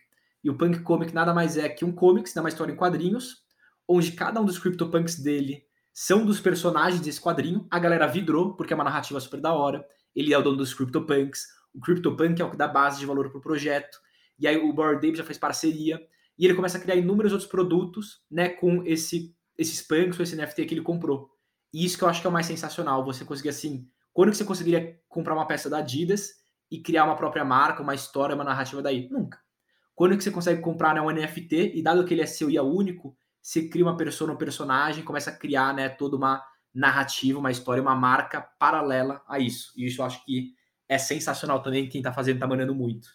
E o Punk Comic nada mais é que um comics, né, uma história em quadrinhos, onde cada um dos CryptoPunks dele são dos personagens desse quadrinho. A galera vidrou, porque é uma narrativa super da hora. Ele é o dono dos CryptoPunks. O CryptoPunk é o que dá base de valor para o projeto. E aí o Bored Ape já fez parceria. E ele começa a criar inúmeros outros produtos né, com esse, esses punks ou esse NFT que ele comprou. E isso que eu acho que é o mais sensacional. Você conseguir, assim, quando que você conseguiria comprar uma peça da Adidas e criar uma própria marca, uma história, uma narrativa daí? Nunca. Quando que você consegue comprar né, um NFT e dado que ele é seu e é único, você cria uma pessoa, um personagem, começa a criar né, toda uma narrativa, uma história, uma marca paralela a isso. E isso eu acho que é sensacional também. Quem está fazendo está mandando muito.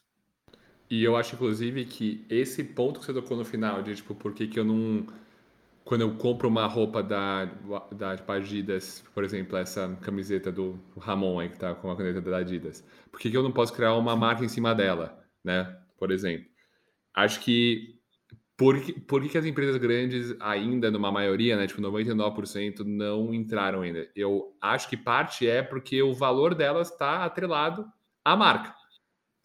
E eu acho, inclusive, que esse ponto que você tocou no final, de tipo, por que, que eu não. Quando eu compro uma roupa da, da tipo, Adidas, por exemplo, essa camiseta do Ramon aí, que tá com a caneta da Adidas, por que, que eu não posso criar uma marca em cima dela, né? Por exemplo. Acho que. Por, por que, que as empresas grandes, ainda numa maioria, né, tipo 99%, não entraram ainda? Eu acho que parte é porque o valor delas está atrelado à marca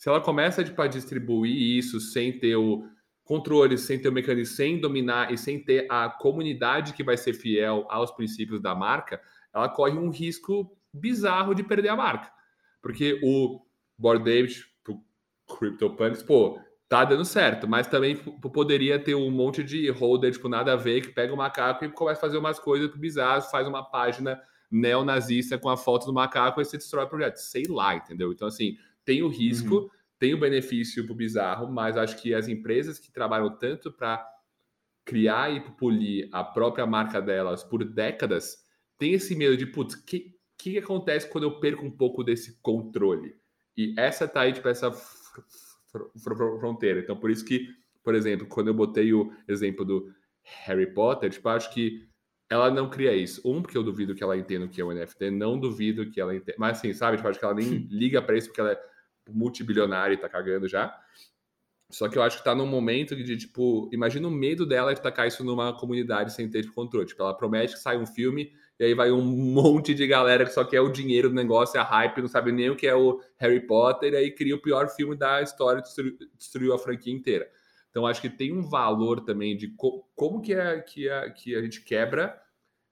se ela começa tipo, a distribuir isso sem ter o controle, sem ter o mecanismo, sem dominar e sem ter a comunidade que vai ser fiel aos princípios da marca, ela corre um risco bizarro de perder a marca. Porque o Board David, pro CryptoPunks, pô, tá dando certo, mas também poderia ter um monte de holder, tipo, nada a ver, que pega o macaco e começa a fazer umas coisas bizarras, faz uma página neonazista com a foto do macaco e você destrói o projeto. Sei lá, entendeu? Então, assim, tem o risco, uhum. tem o benefício pro bizarro, mas acho que as empresas que trabalham tanto para criar e polir a própria marca delas por décadas têm esse medo de, putz, o que, que acontece quando eu perco um pouco desse controle? E essa tá aí, tipo, essa fronteira. Então, por isso que, por exemplo, quando eu botei o exemplo do Harry Potter, tipo, acho que ela não cria isso. Um, porque eu duvido que ela entenda o que é o NFT, não duvido que ela entenda. Mas assim, sabe, tipo, acho que ela nem liga para isso porque ela é multibilionária e tá cagando já. Só que eu acho que tá num momento de, tipo, imagina o medo dela de tacar isso numa comunidade sem ter controle. Tipo, ela promete que sai um filme e aí vai um monte de galera que só quer o dinheiro do negócio, a hype, não sabe nem o que é o Harry Potter, e aí cria o pior filme da história, destruiu, destruiu a franquia inteira. Então, acho que tem um valor também de co como que, é, que, é, que a gente quebra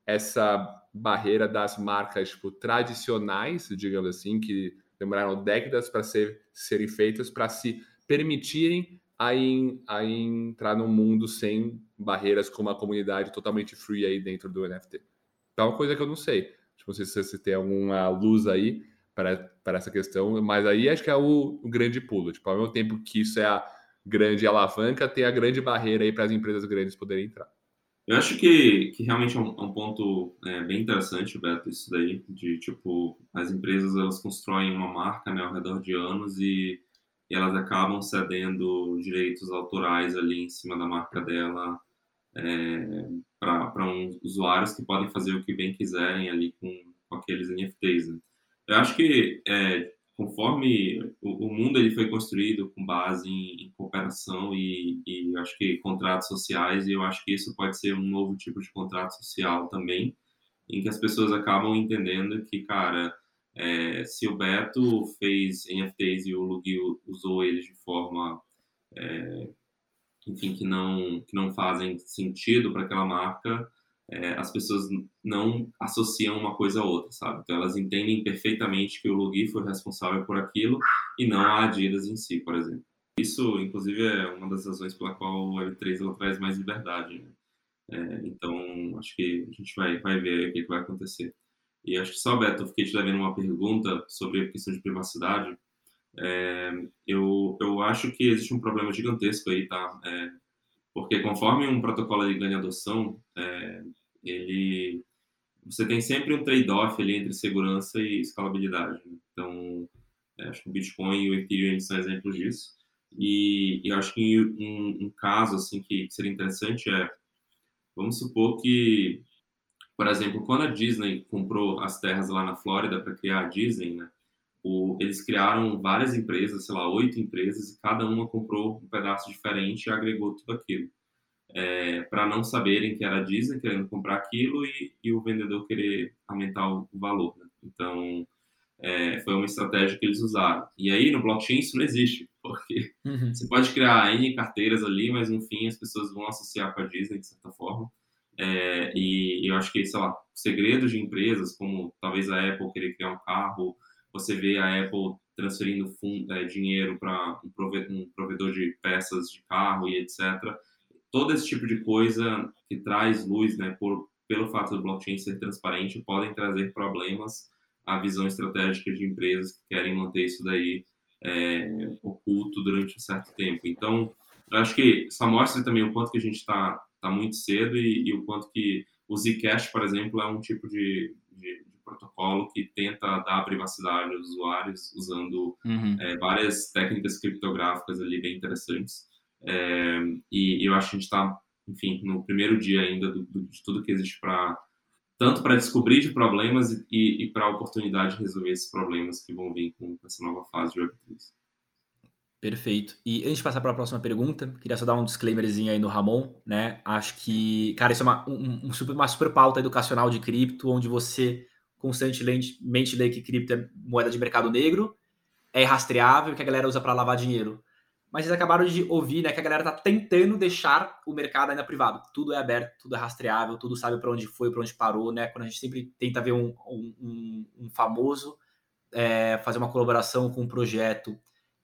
essa barreira das marcas tipo, tradicionais, digamos assim, que demoraram décadas para ser, serem feitas para se permitirem a, in, a entrar num mundo sem barreiras com uma comunidade totalmente free aí dentro do NFT. É uma coisa que eu não sei. Tipo, não sei se você tem alguma luz aí para, para essa questão, mas aí acho que é o, o grande pulo. Tipo, ao mesmo tempo que isso é a grande alavanca, tem a grande barreira aí para as empresas grandes poderem entrar. Eu acho que, que realmente é um, é um ponto é, bem interessante, Beto, isso daí, de tipo, as empresas elas constroem uma marca né, ao redor de anos e, e elas acabam cedendo direitos autorais ali em cima da marca dela é, para usuários que podem fazer o que bem quiserem ali com, com aqueles NFTs. Né? Eu acho que é, conforme o, o, mundo ele foi construído com base em, em cooperação e, e acho que contratos sociais e eu acho que isso pode ser um novo tipo de contrato social também em que as pessoas acabam entendendo que cara é, se o Beto fez NFTs e o Lugi usou eles de forma é, enfim que não que não fazem sentido para aquela marca é, as pessoas não associam uma coisa a outra, sabe? Então elas entendem perfeitamente que o Logui foi responsável por aquilo e não a Adidas em si, por exemplo. Isso, inclusive, é uma das razões pela qual o Web3 ela traz mais liberdade. Né? É, então, acho que a gente vai, vai ver o que, vai acontecer. E acho que só, Beto, eu fiquei te devendo uma pergunta sobre a questão de privacidade. É, eu, eu acho que existe um problema gigantesco aí, tá? É, porque conforme um protocolo de ganha adoção, é, ele você tem sempre um trade-off ali entre segurança e escalabilidade. Né? Então, é, acho que o Bitcoin e o Ethereum são exemplos disso. E, e acho que um, um, caso assim que seria interessante é, vamos supor que, por exemplo, quando a Disney comprou as terras lá na Flórida para criar a Disney, né, o, eles criaram várias empresas, sei lá, oito empresas, e cada uma comprou um pedaço diferente e agregou tudo aquilo é, para não saberem que era a Disney querendo comprar aquilo e, e o vendedor querer aumentar o, valor. Né? Então, é, foi uma estratégia que eles usaram. E aí, no blockchain, isso não existe, porque uhum. você pode criar N carteiras ali, mas no fim as pessoas vão associar com a Disney, de certa forma. É, e, e eu acho que, sei lá, segredos de empresas, como talvez a Apple querer criar um carro, você vê a Apple transferindo fundo, é, dinheiro para um, um provedor de peças de carro e etc todo esse tipo de coisa que traz luz, né, por, pelo fato do blockchain ser transparente, podem trazer problemas à visão estratégica de empresas que querem manter isso daí é, oculto durante um certo tempo. Então, eu acho que só mostra também o quanto que a gente está tá muito cedo e, e, o quanto que o Zcash, por exemplo, é um tipo de, de protocolo que tenta dar privacidade aos usuários usando Uhum. é, várias técnicas criptográficas ali bem interessantes. É, e, e eu acho que a gente está, enfim, no primeiro dia ainda do, do, de tudo que existe para tanto para descobrir de problemas e, e para a oportunidade de resolver esses problemas que vão vir com essa nova fase de Web3. Perfeito. E antes de passar para a próxima pergunta, queria só dar um disclaimerzinho aí no Ramon, né? Acho que, cara, isso é uma, um, um super, uma super pauta educacional de cripto, onde você constantemente lê que cripto é moeda de mercado negro, é rastreável, que a galera usa para lavar dinheiro. Mas vocês acabaram de ouvir, né, que a galera tá tentando deixar o mercado ainda privado. Tudo é aberto, tudo é rastreável, tudo sabe para onde foi, para onde parou, né? Quando a gente sempre tenta ver um, um, um famoso é, fazer uma colaboração com um projeto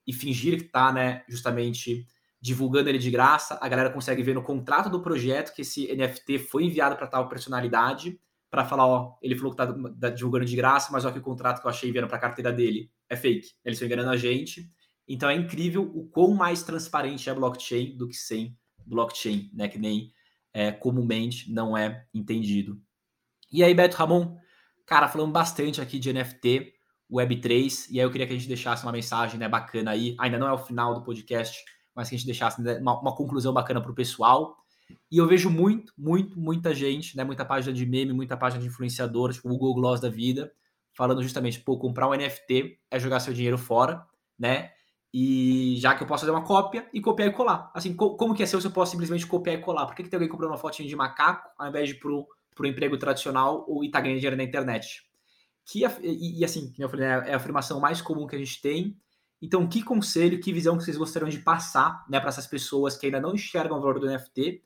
e fingir que está, né, justamente divulgando ele de graça, a galera consegue ver no contrato do projeto que esse NFT foi enviado para tal personalidade, para falar, ó, ele falou que tá divulgando de graça, mas ó que o contrato que eu achei enviando para a carteira dele é fake. Eles estão enganando a gente. Então é incrível o quão mais transparente é blockchain do que sem blockchain, né, que nem é, comumente não é entendido. E aí, Beto Ramon, cara, falamos bastante aqui de NFT, Web3, e aí eu queria que a gente deixasse uma mensagem né, bacana aí, ainda não é o final do podcast, mas que a gente deixasse né, uma, uma conclusão bacana para o pessoal. E eu vejo muito, muito, muita gente, né, muita página de meme, muita página de influenciador, tipo o Google Gloss da vida, falando justamente, pô, comprar um NFT é jogar seu dinheiro fora, né? E já que eu posso fazer uma cópia e copiar e colar. Assim, co como que é seu se eu posso simplesmente copiar e colar? Por que, que tem alguém comprando uma fotinha de macaco ao invés de pro, pro emprego tradicional ou e tá ganhando dinheiro na internet? que e, e assim, como eu falei, né, é a afirmação mais comum que a gente tem. Então, que conselho, que visão que vocês gostariam de passar né, para essas pessoas que ainda não enxergam o valor do NFT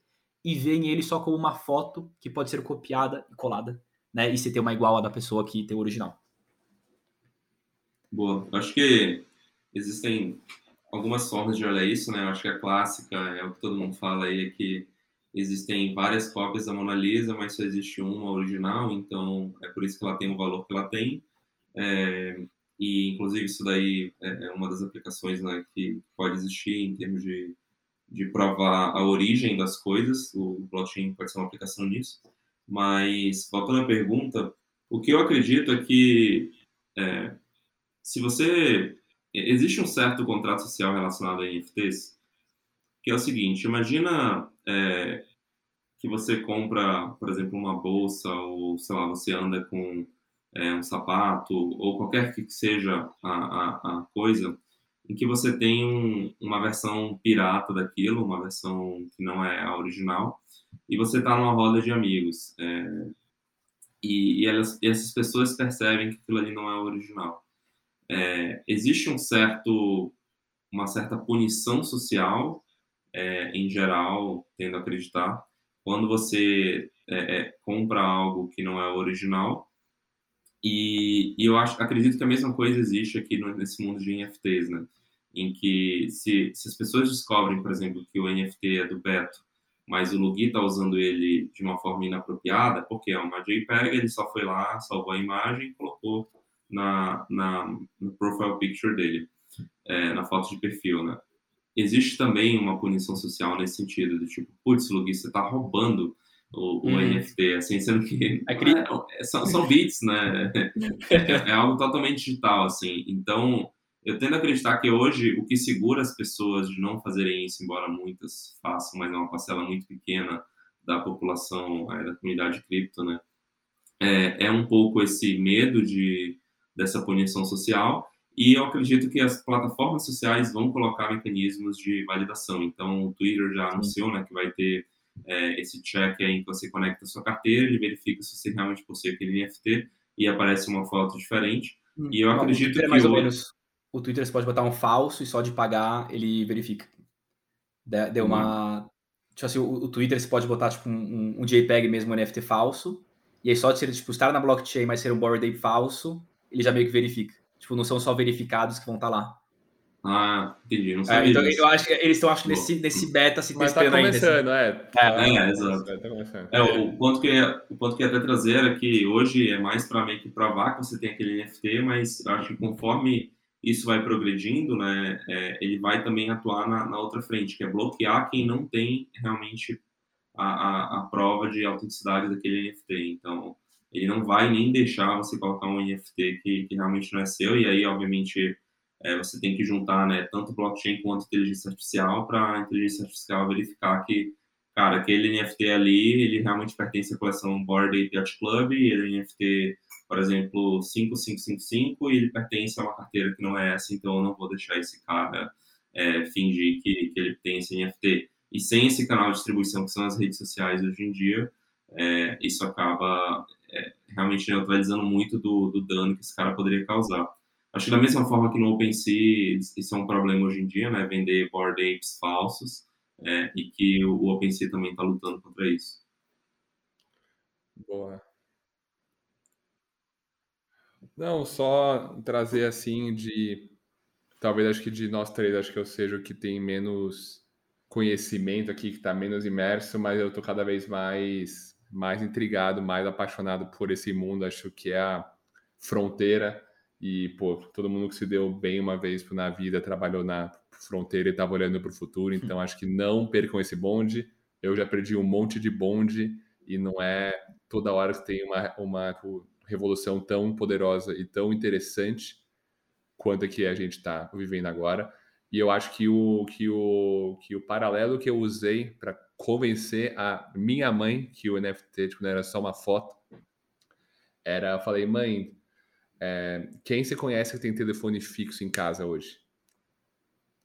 e veem ele só como uma foto que pode ser copiada e colada, né? E se ter uma igual a da pessoa que tem o original. Boa. Acho que existem algumas formas de olhar isso, né? Eu acho que a clássica é o que todo mundo fala aí, é que existem várias cópias da Mona Lisa, mas só existe uma original, então é por isso que ela tem o valor que ela tem. É, e, inclusive, isso daí é uma das aplicações né, que pode existir em termos de, de provar a origem das coisas. O blockchain pode ser uma aplicação nisso. Mas, voltando à pergunta, o que eu acredito é que é, se você... Existe um certo contrato social relacionado a NFTs, que é o seguinte, imagina é, que você compra, por exemplo, uma bolsa ou, sei lá, você anda com é, um sapato ou qualquer que seja a, a, a coisa, em que você tem um, uma versão pirata daquilo, uma versão que não é a original, e você está numa roda de amigos. É, e, e, elas, e essas pessoas percebem que aquilo ali não é o original. É, existe um certo, uma certa punição social, é, em geral, tendo a acreditar, quando você é, é, compra algo que não é original. E, e, eu acho, acredito que a mesma coisa existe aqui no, nesse mundo de NFTs, né? Em que se, se as pessoas descobrem, por exemplo, que o NFT é do Beto, mas o Lugi está usando ele de uma forma inapropriada, porque é uma JPEG, ele só foi lá, salvou a imagem e colocou na, na, no profile picture dele, é, na foto de perfil, né? existe também uma punição social nesse sentido, do tipo, putz, Lugi, você tá roubando o, o hum. NFT, assim, sendo que é, é, são, são bits, né? É, é, algo totalmente digital, assim. Então, eu tendo a acreditar que hoje o que segura as pessoas de não fazerem isso, embora muitas façam, mas é uma parcela muito pequena da população, é, da comunidade cripto, né? É, é um pouco esse medo de dessa punição social e eu acredito que as plataformas sociais vão colocar mecanismos de validação. Então, o Twitter já anunciou né, que vai ter é, esse check em que você conecta a sua carteira, ele verifica se você realmente possui aquele NFT e aparece uma foto diferente. Hum, e eu acredito é que. mais ou menos, o Twitter você pode botar um falso e só de pagar ele verifica. Deu uma. Hum. Tipo assim, o, o, Twitter você pode botar tipo um, um, JPEG mesmo, um NFT falso, e aí só de ser, tipo, estar na blockchain, mas ser um Bored Ape falso, ele já meio que verifica. Tipo, não são só verificados que vão estar tá lá. Ah, entendi. Não é, então, eu acho que eles estão acho que nesse, nesse beta se Mas tá começando, ainda, assim. é. É, é, exato. Tá é, o, ponto que, o ponto que ia até trazer é que hoje é mais para meio que provar que você tem aquele NFT, mas eu acho que conforme isso vai progredindo, né, é, ele vai também atuar na, na, outra frente, que é bloquear quem não tem realmente a, a, a prova de autenticidade daquele NFT. Então, ele não vai nem deixar você colocar um NFT que, que realmente não é seu, e aí, obviamente, é, você tem que juntar né, tanto blockchain quanto inteligência artificial para a inteligência artificial verificar que, cara, aquele NFT ali, ele realmente pertence à coleção Board Ape Yacht Club, ele é NFT, por exemplo, 5555, e ele pertence a uma carteira que não é essa, então eu não vou deixar esse cara é, fingir que, que ele tem esse NFT. E sem esse canal de distribuição, que são as redes sociais hoje em dia, é, isso acaba é, realmente neutralizando muito do, do dano que esse cara poderia causar. Acho que da mesma forma que no OpenSea isso é um problema hoje em dia, né? Vender board apes falsos é, e que o, o OpenSea também está lutando contra isso. Boa. Não, só trazer assim de talvez acho que de nós três acho que eu seja o que tem menos conhecimento aqui, que está menos imerso, mas eu estou cada vez mais mais intrigado, mais apaixonado por esse mundo. Acho que é a fronteira e, pô, todo mundo que se deu bem uma vez na vida trabalhou na fronteira e estava olhando para o futuro. Então, acho que não percam esse bonde. Eu já perdi um monte de bonde e não é toda hora que tem uma, uma revolução tão poderosa e tão interessante quanto a que a gente está vivendo agora. E eu acho que o, que o, que o paralelo que eu usei para convencer a minha mãe que o NFT tipo, não era só uma foto era, eu falei, mãe, é, quem você conhece que tem telefone fixo em casa hoje?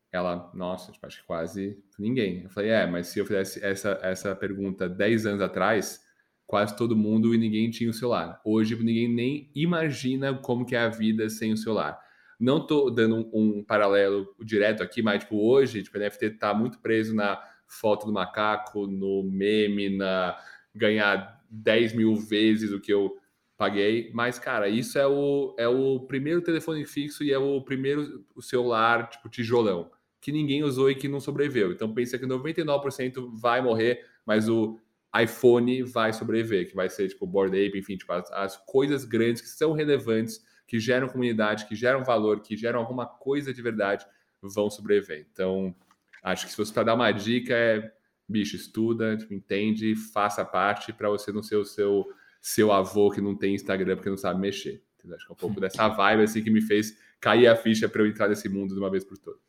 Ela, nossa, tipo, acho que quase ninguém. Eu falei, é, mas se eu fizesse essa, essa pergunta 10 anos atrás, quase todo mundo e ninguém tinha o celular. Hoje ninguém nem imagina como que é a vida sem o celular. Não tô dando um, um paralelo direto aqui, mas tipo, hoje tipo, o NFT tá muito preso na foto do macaco, no meme, na ganhar 10 mil vezes o que eu paguei. Mas, cara, isso é o, é o primeiro telefone fixo e é o primeiro celular, tipo, tijolão, que ninguém usou e que não sobreviveu. Então, pensa que 99% vai morrer, mas o iPhone vai sobreviver, que vai ser, tipo, Board Ape, enfim, tipo, as, as coisas grandes que são relevantes, que geram comunidade, que geram valor, que geram alguma coisa de verdade, vão sobreviver. Então, acho que se fosse para dar uma dica, é, bicho, estuda, tipo, entende, faça parte para você não ser o seu seu avô que não tem Instagram porque não sabe mexer. Acho que é um pouco dessa vibe assim que me fez cair a ficha para eu entrar nesse mundo de uma vez por todas.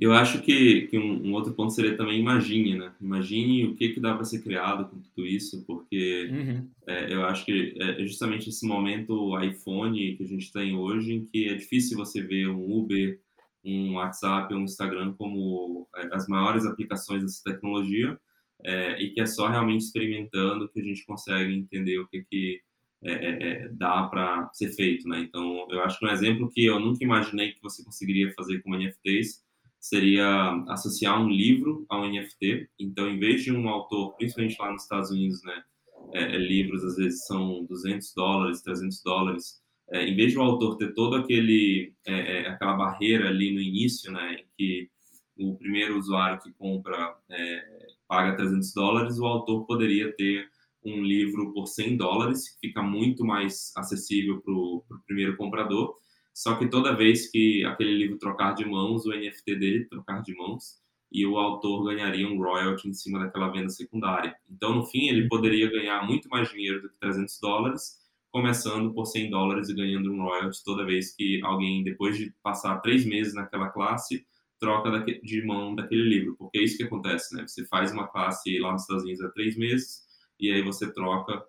Eu acho que, que um, um, outro ponto seria também imagine, né? Imagine o que, que dá para ser criado com tudo isso, porque uhum. é, eu acho que é justamente esse momento iPhone que a gente tem hoje, em que é difícil você ver um Uber, um WhatsApp, um Instagram como é, as maiores aplicações dessa tecnologia, é, e que é só realmente experimentando que a gente consegue entender o que, que é, é, é dá para ser feito, né? Então, eu acho que um exemplo que eu nunca imaginei que você conseguiria fazer com NFTs seria associar um livro ao NFT. Então, em vez de um autor, principalmente lá nos Estados Unidos, né, é, é, livros às vezes são 200 dólares, 300 dólares, em vez de o autor ter todo aquele aquela barreira ali no início, né, que o primeiro usuário que compra é, paga 300 dólares, o autor poderia ter um livro por 100 dólares, fica muito mais acessível para o primeiro comprador. Só que toda vez que aquele livro trocar de mãos, o NFT dele trocar de mãos, e o autor ganharia um royalty em cima daquela venda secundária. Então, no fim, ele poderia ganhar muito mais dinheiro do que 300 dólares, começando por 100 dólares e ganhando um royalty toda vez que alguém, depois de passar três meses naquela classe, troca de mão daquele livro, porque é isso que acontece, né? Você faz uma classe lá nos Estados Unidos há três meses e aí você troca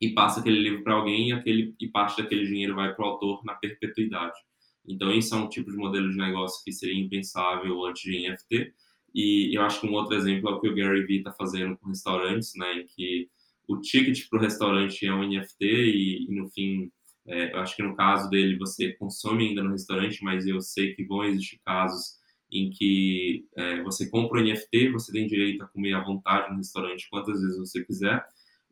e passa aquele livro para alguém e, aquele, e parte daquele dinheiro vai para o autor na perpetuidade. Então, isso é um tipo de modelo de negócio que seria impensável antes de NFT. E eu acho que um outro exemplo é o que o Gary Vee está fazendo com restaurantes, né? Em que o ticket para o restaurante é um NFT e, e no fim, é, eu acho que no caso dele você consome ainda no restaurante, mas eu sei que vão existir casos em que é, você compra o NFT, você tem direito a comer à vontade no restaurante quantas vezes você quiser,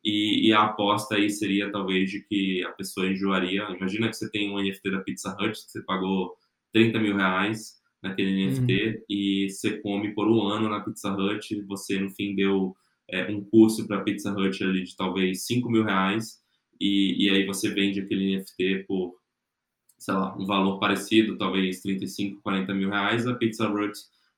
e, e, a aposta aí seria talvez de que a pessoa enjoaria. Imagina que você tem um NFT da Pizza Hut, que você pagou 30 mil reais naquele NFT uhum. e você come por um ano na Pizza Hut, você no fim deu é, um curso para Pizza Hut ali de talvez 5 mil reais, e, e aí você vende aquele NFT por sei lá, um valor parecido, talvez 35, 40 mil reais, a Pizza Hut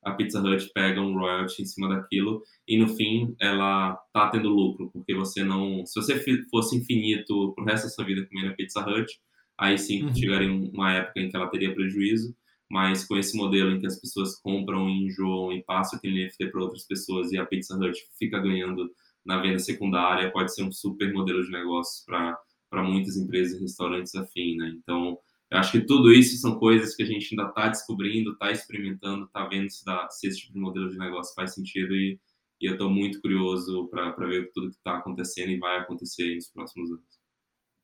a Pizza Hut pega um royalty em cima daquilo e no fim ela tá tendo lucro, porque você não, se você fosse infinito pro resto da sua vida comendo a Pizza Hut, aí sim Uhum. chegaria uma época em que ela teria prejuízo, mas com esse modelo em que as pessoas compram e enjoam e passam aquele NFT para outras pessoas e a Pizza Hut fica ganhando na venda secundária, pode ser um super modelo de negócios para muitas empresas e restaurantes afim, né? Então, eu acho que tudo isso são coisas que a gente ainda está descobrindo, está experimentando, está vendo se, dá, se esse tipo de modelo de negócio faz sentido e, e eu estou muito curioso para ver tudo que está acontecendo e vai acontecer nos próximos anos.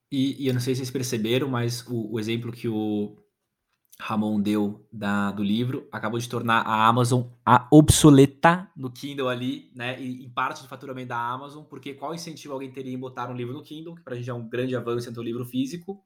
E, e eu não sei se vocês perceberam, mas o, o exemplo que o Ramon deu da, do livro acabou de tornar a Amazon a obsoleta no Kindle ali, né? E em parte do faturamento da Amazon, porque qual incentivo alguém teria em botar um livro no Kindle, que para a gente é um grande avanço entre o livro físico,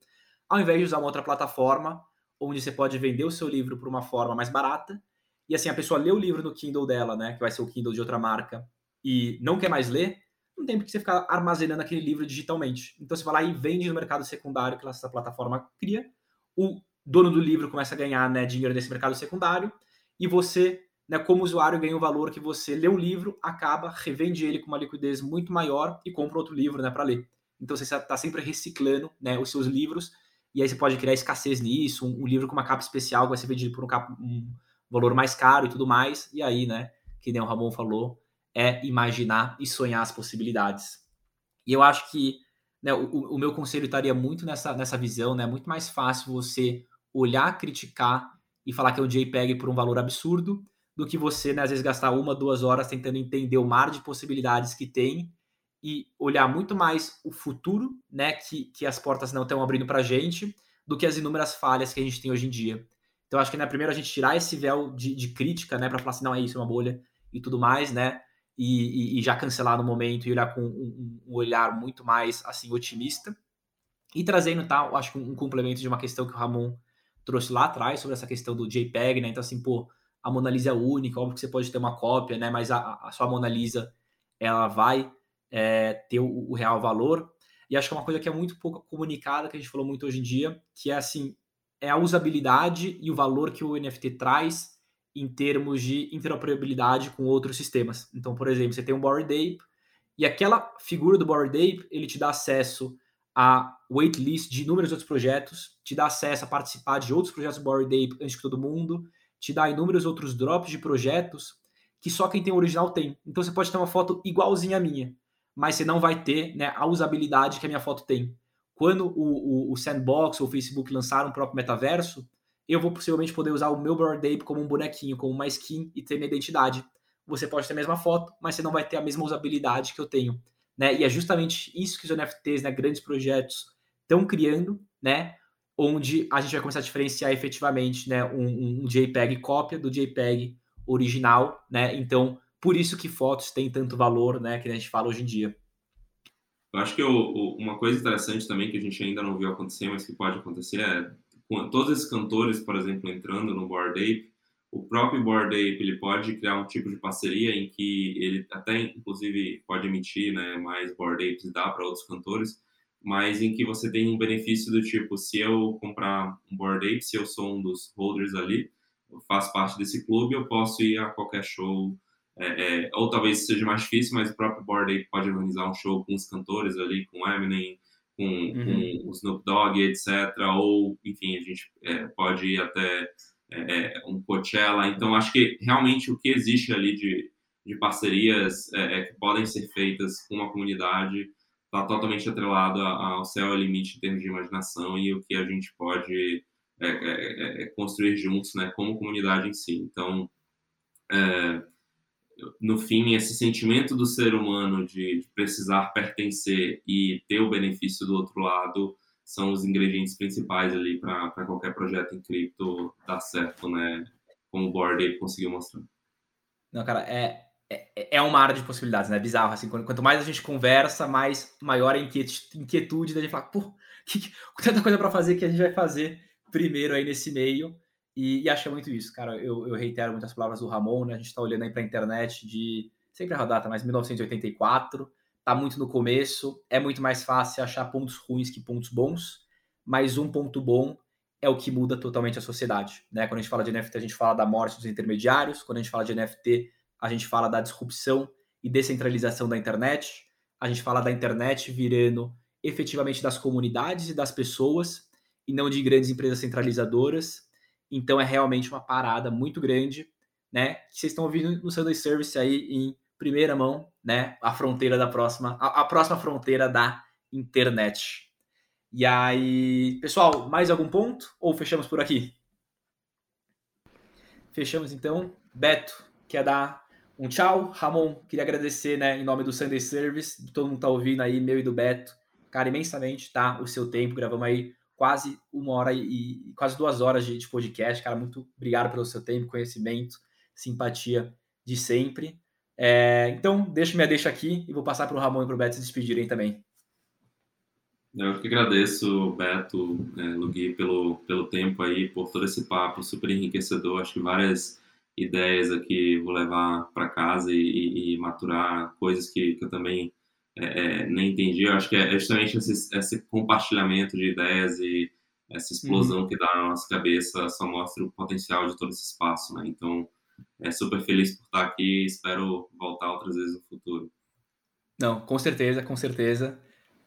ao invés de usar uma outra plataforma, onde você pode vender o seu livro por uma forma mais barata, e assim a pessoa lê o livro no Kindle dela, né? Que vai ser o Kindle de outra marca, e não quer mais ler, não tem porque você ficar armazenando aquele livro digitalmente. Então você vai lá e vende no mercado secundário que essa plataforma cria. O dono do livro começa a ganhar né, dinheiro nesse mercado secundário e você, né, como usuário, ganha o valor que você lê o livro, acaba, revende ele com uma liquidez muito maior e compra outro livro né, para ler. Então você está sempre reciclando né, os seus livros e aí você pode criar escassez nisso, um, um livro com uma capa especial vai ser vendido por um, capa, um, valor mais caro e tudo mais. E aí, né, que nem o Ramon falou, é imaginar e sonhar as possibilidades. E eu acho que né, o, o, meu conselho estaria muito nessa, nessa visão, né? Muito mais fácil você olhar, criticar e falar que é um JPEG por um valor absurdo do que você, né, às vezes, gastar uma, duas horas tentando entender o mar de possibilidades que tem e olhar muito mais o futuro, né, que, que as portas não estão abrindo para a gente, do que as inúmeras falhas que a gente tem hoje em dia. Então, acho que, né, primeiro a gente tirar esse véu de, de crítica, né, para falar assim, não, é isso, é uma bolha e tudo mais, né, e, e, e já cancelar no momento e olhar com um, um, olhar muito mais, assim, otimista. E trazendo, tá, acho que um, um complemento de uma questão que o Ramon trouxe lá atrás sobre essa questão do JPEG, né? Então, assim, pô, a Mona Lisa é única, óbvio que você pode ter uma cópia, né? Mas a, a sua Mona Lisa, ela vai é, ter o, o, real valor. E acho que é uma coisa que é muito pouco comunicada, que a gente falou muito hoje em dia, que é assim, é a usabilidade e o valor que o NFT traz em termos de interoperabilidade com outros sistemas. Então, por exemplo, você tem um Bored Ape, e aquela figura do Bored Ape, ele te dá acesso a waitlist de inúmeros outros projetos, te dá acesso a participar de outros projetos do Bored Ape antes que todo mundo, te dá inúmeros outros drops de projetos que só quem tem o original tem. Então você pode ter uma foto igualzinha à minha, mas você não vai ter né, a usabilidade que a minha foto tem. Quando o, o, o Sandbox ou o Facebook lançaram o próprio metaverso, eu vou possivelmente poder usar o meu Bored Ape como um bonequinho, como uma skin e ter minha identidade. Você pode ter a mesma foto, mas você não vai ter a mesma usabilidade que eu tenho. Né? E é justamente isso que os NFTs, né, grandes projetos, estão criando, né? Onde a gente vai começar a diferenciar efetivamente né, um, um JPEG cópia do JPEG original, né? Então, por isso que fotos têm tanto valor, né? Que a gente fala hoje em dia. Eu acho que uma coisa interessante também que a gente ainda não viu acontecer, mas que pode acontecer é com todos esses cantores, por exemplo, entrando no Bored Ape, o próprio Bored Ape ele pode criar um tipo de parceria em que ele até inclusive pode emitir né, mais Bored Apes dar para outros cantores, mas em que você tem um benefício do tipo, se eu comprar um Bored Ape, se eu sou um dos holders ali, eu faço parte desse clube, eu posso ir a qualquer show, é, é, ou talvez seja mais difícil, mas o próprio Bored Ape pode organizar um show com os cantores ali, com Eminem, com, uhum. com o Snoop Dogg, etc. Ou, enfim, a gente é, pode ir até é, um Coachella. Então, acho que realmente o que existe ali de, de parcerias que podem ser feitas com uma comunidade está totalmente atrelado ao céu é limite em termos de imaginação e o que a gente pode é, construir juntos, né, como comunidade em si. Então, no fim, esse sentimento do ser humano de, precisar pertencer e ter o benefício do outro lado são os ingredientes principais ali para qualquer projeto em cripto dar certo, né? Como o Board conseguiu mostrar. Não, cara, é, é, é uma área de possibilidades, né? É bizarro, assim, quanto mais a gente conversa, mais maior a inquietude da gente falar, pô, que, que, tanta coisa para fazer que a gente vai fazer primeiro aí nesse meio. E, e acho que é muito isso, cara. Eu, eu reitero muitas palavras do Ramon, né? A gente está olhando aí para a internet de sempre a data, mas 1984. Tá muito no começo. É muito mais fácil achar pontos ruins que pontos bons. Mas um ponto bom é o que muda totalmente a sociedade. Né? Quando a gente fala de NFT, a gente fala da morte dos intermediários. Quando a gente fala de NFT, a gente fala da disrupção e descentralização da internet. A gente fala da internet virando efetivamente das comunidades e das pessoas e não de grandes empresas centralizadoras. Então é realmente uma parada muito grande, né? Que vocês estão ouvindo no Sunday Service aí em primeira mão, né? A fronteira da próxima, a, a próxima fronteira da internet. E aí, pessoal, mais algum ponto ou fechamos por aqui? Fechamos então. Beto, quer dar um tchau? Ramon, queria agradecer, né, em nome do Sunday Service, todo mundo tá ouvindo aí, meu e do Beto, cara, imensamente, tá? O seu tempo, gravamos aí quase uma hora e, quase duas horas de, de, podcast, cara, muito obrigado pelo seu tempo, conhecimento, simpatia de sempre. É, então, deixo minha deixa aqui e vou passar para o Ramon e para o Beto se despedirem também. Eu que agradeço, Beto, é, Lugui, pelo, pelo tempo aí, por todo esse papo super enriquecedor. Acho que várias ideias aqui vou levar para casa e, e, e, maturar coisas que, que eu também é, é, nem entendi. Eu acho que é justamente esse, esse compartilhamento de ideias e essa explosão uhum. que dá na nossa cabeça só mostra o potencial de todo esse espaço, né? Então, é super feliz por estar aqui e espero voltar outras vezes no futuro. Não, com certeza, com certeza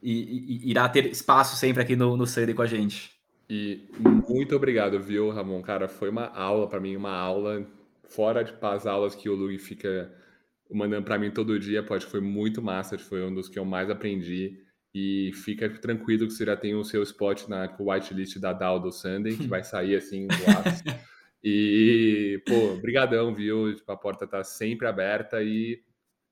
e, e, irá ter espaço sempre aqui no, no Sunday com a gente. E muito obrigado, viu, Ramon? Cara, foi uma aula para mim, uma aula fora de as aulas que o Luigi fica mandando para mim todo dia. Pode, foi muito massa, foi um dos que eu mais aprendi. E fica tranquilo que você já tem o seu spot na whitelist da DAO do Sunday, que vai sair assim E, pô, brigadão, viu? Tipo, a porta tá sempre aberta e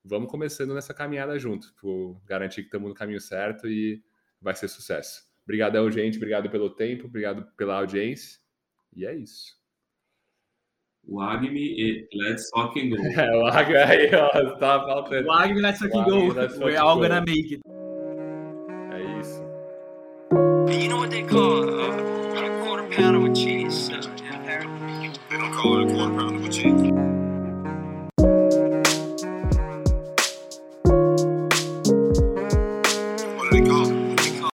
vamos começando nessa caminhada junto, para garantir que estamos no caminho certo e vai ser sucesso. Obrigadão, gente. Obrigado pelo tempo, obrigado pela audiência. E é isso. O Agmi e Let's Fucking Go. É, o Agmi aí, ó, tá faltando. O Agmi Let's Fucking Go. We're all gonna make it. É isso. You know what they call uh, a quarter pounder with cheese? Uh, They don't call it a quarter pounder with cheese.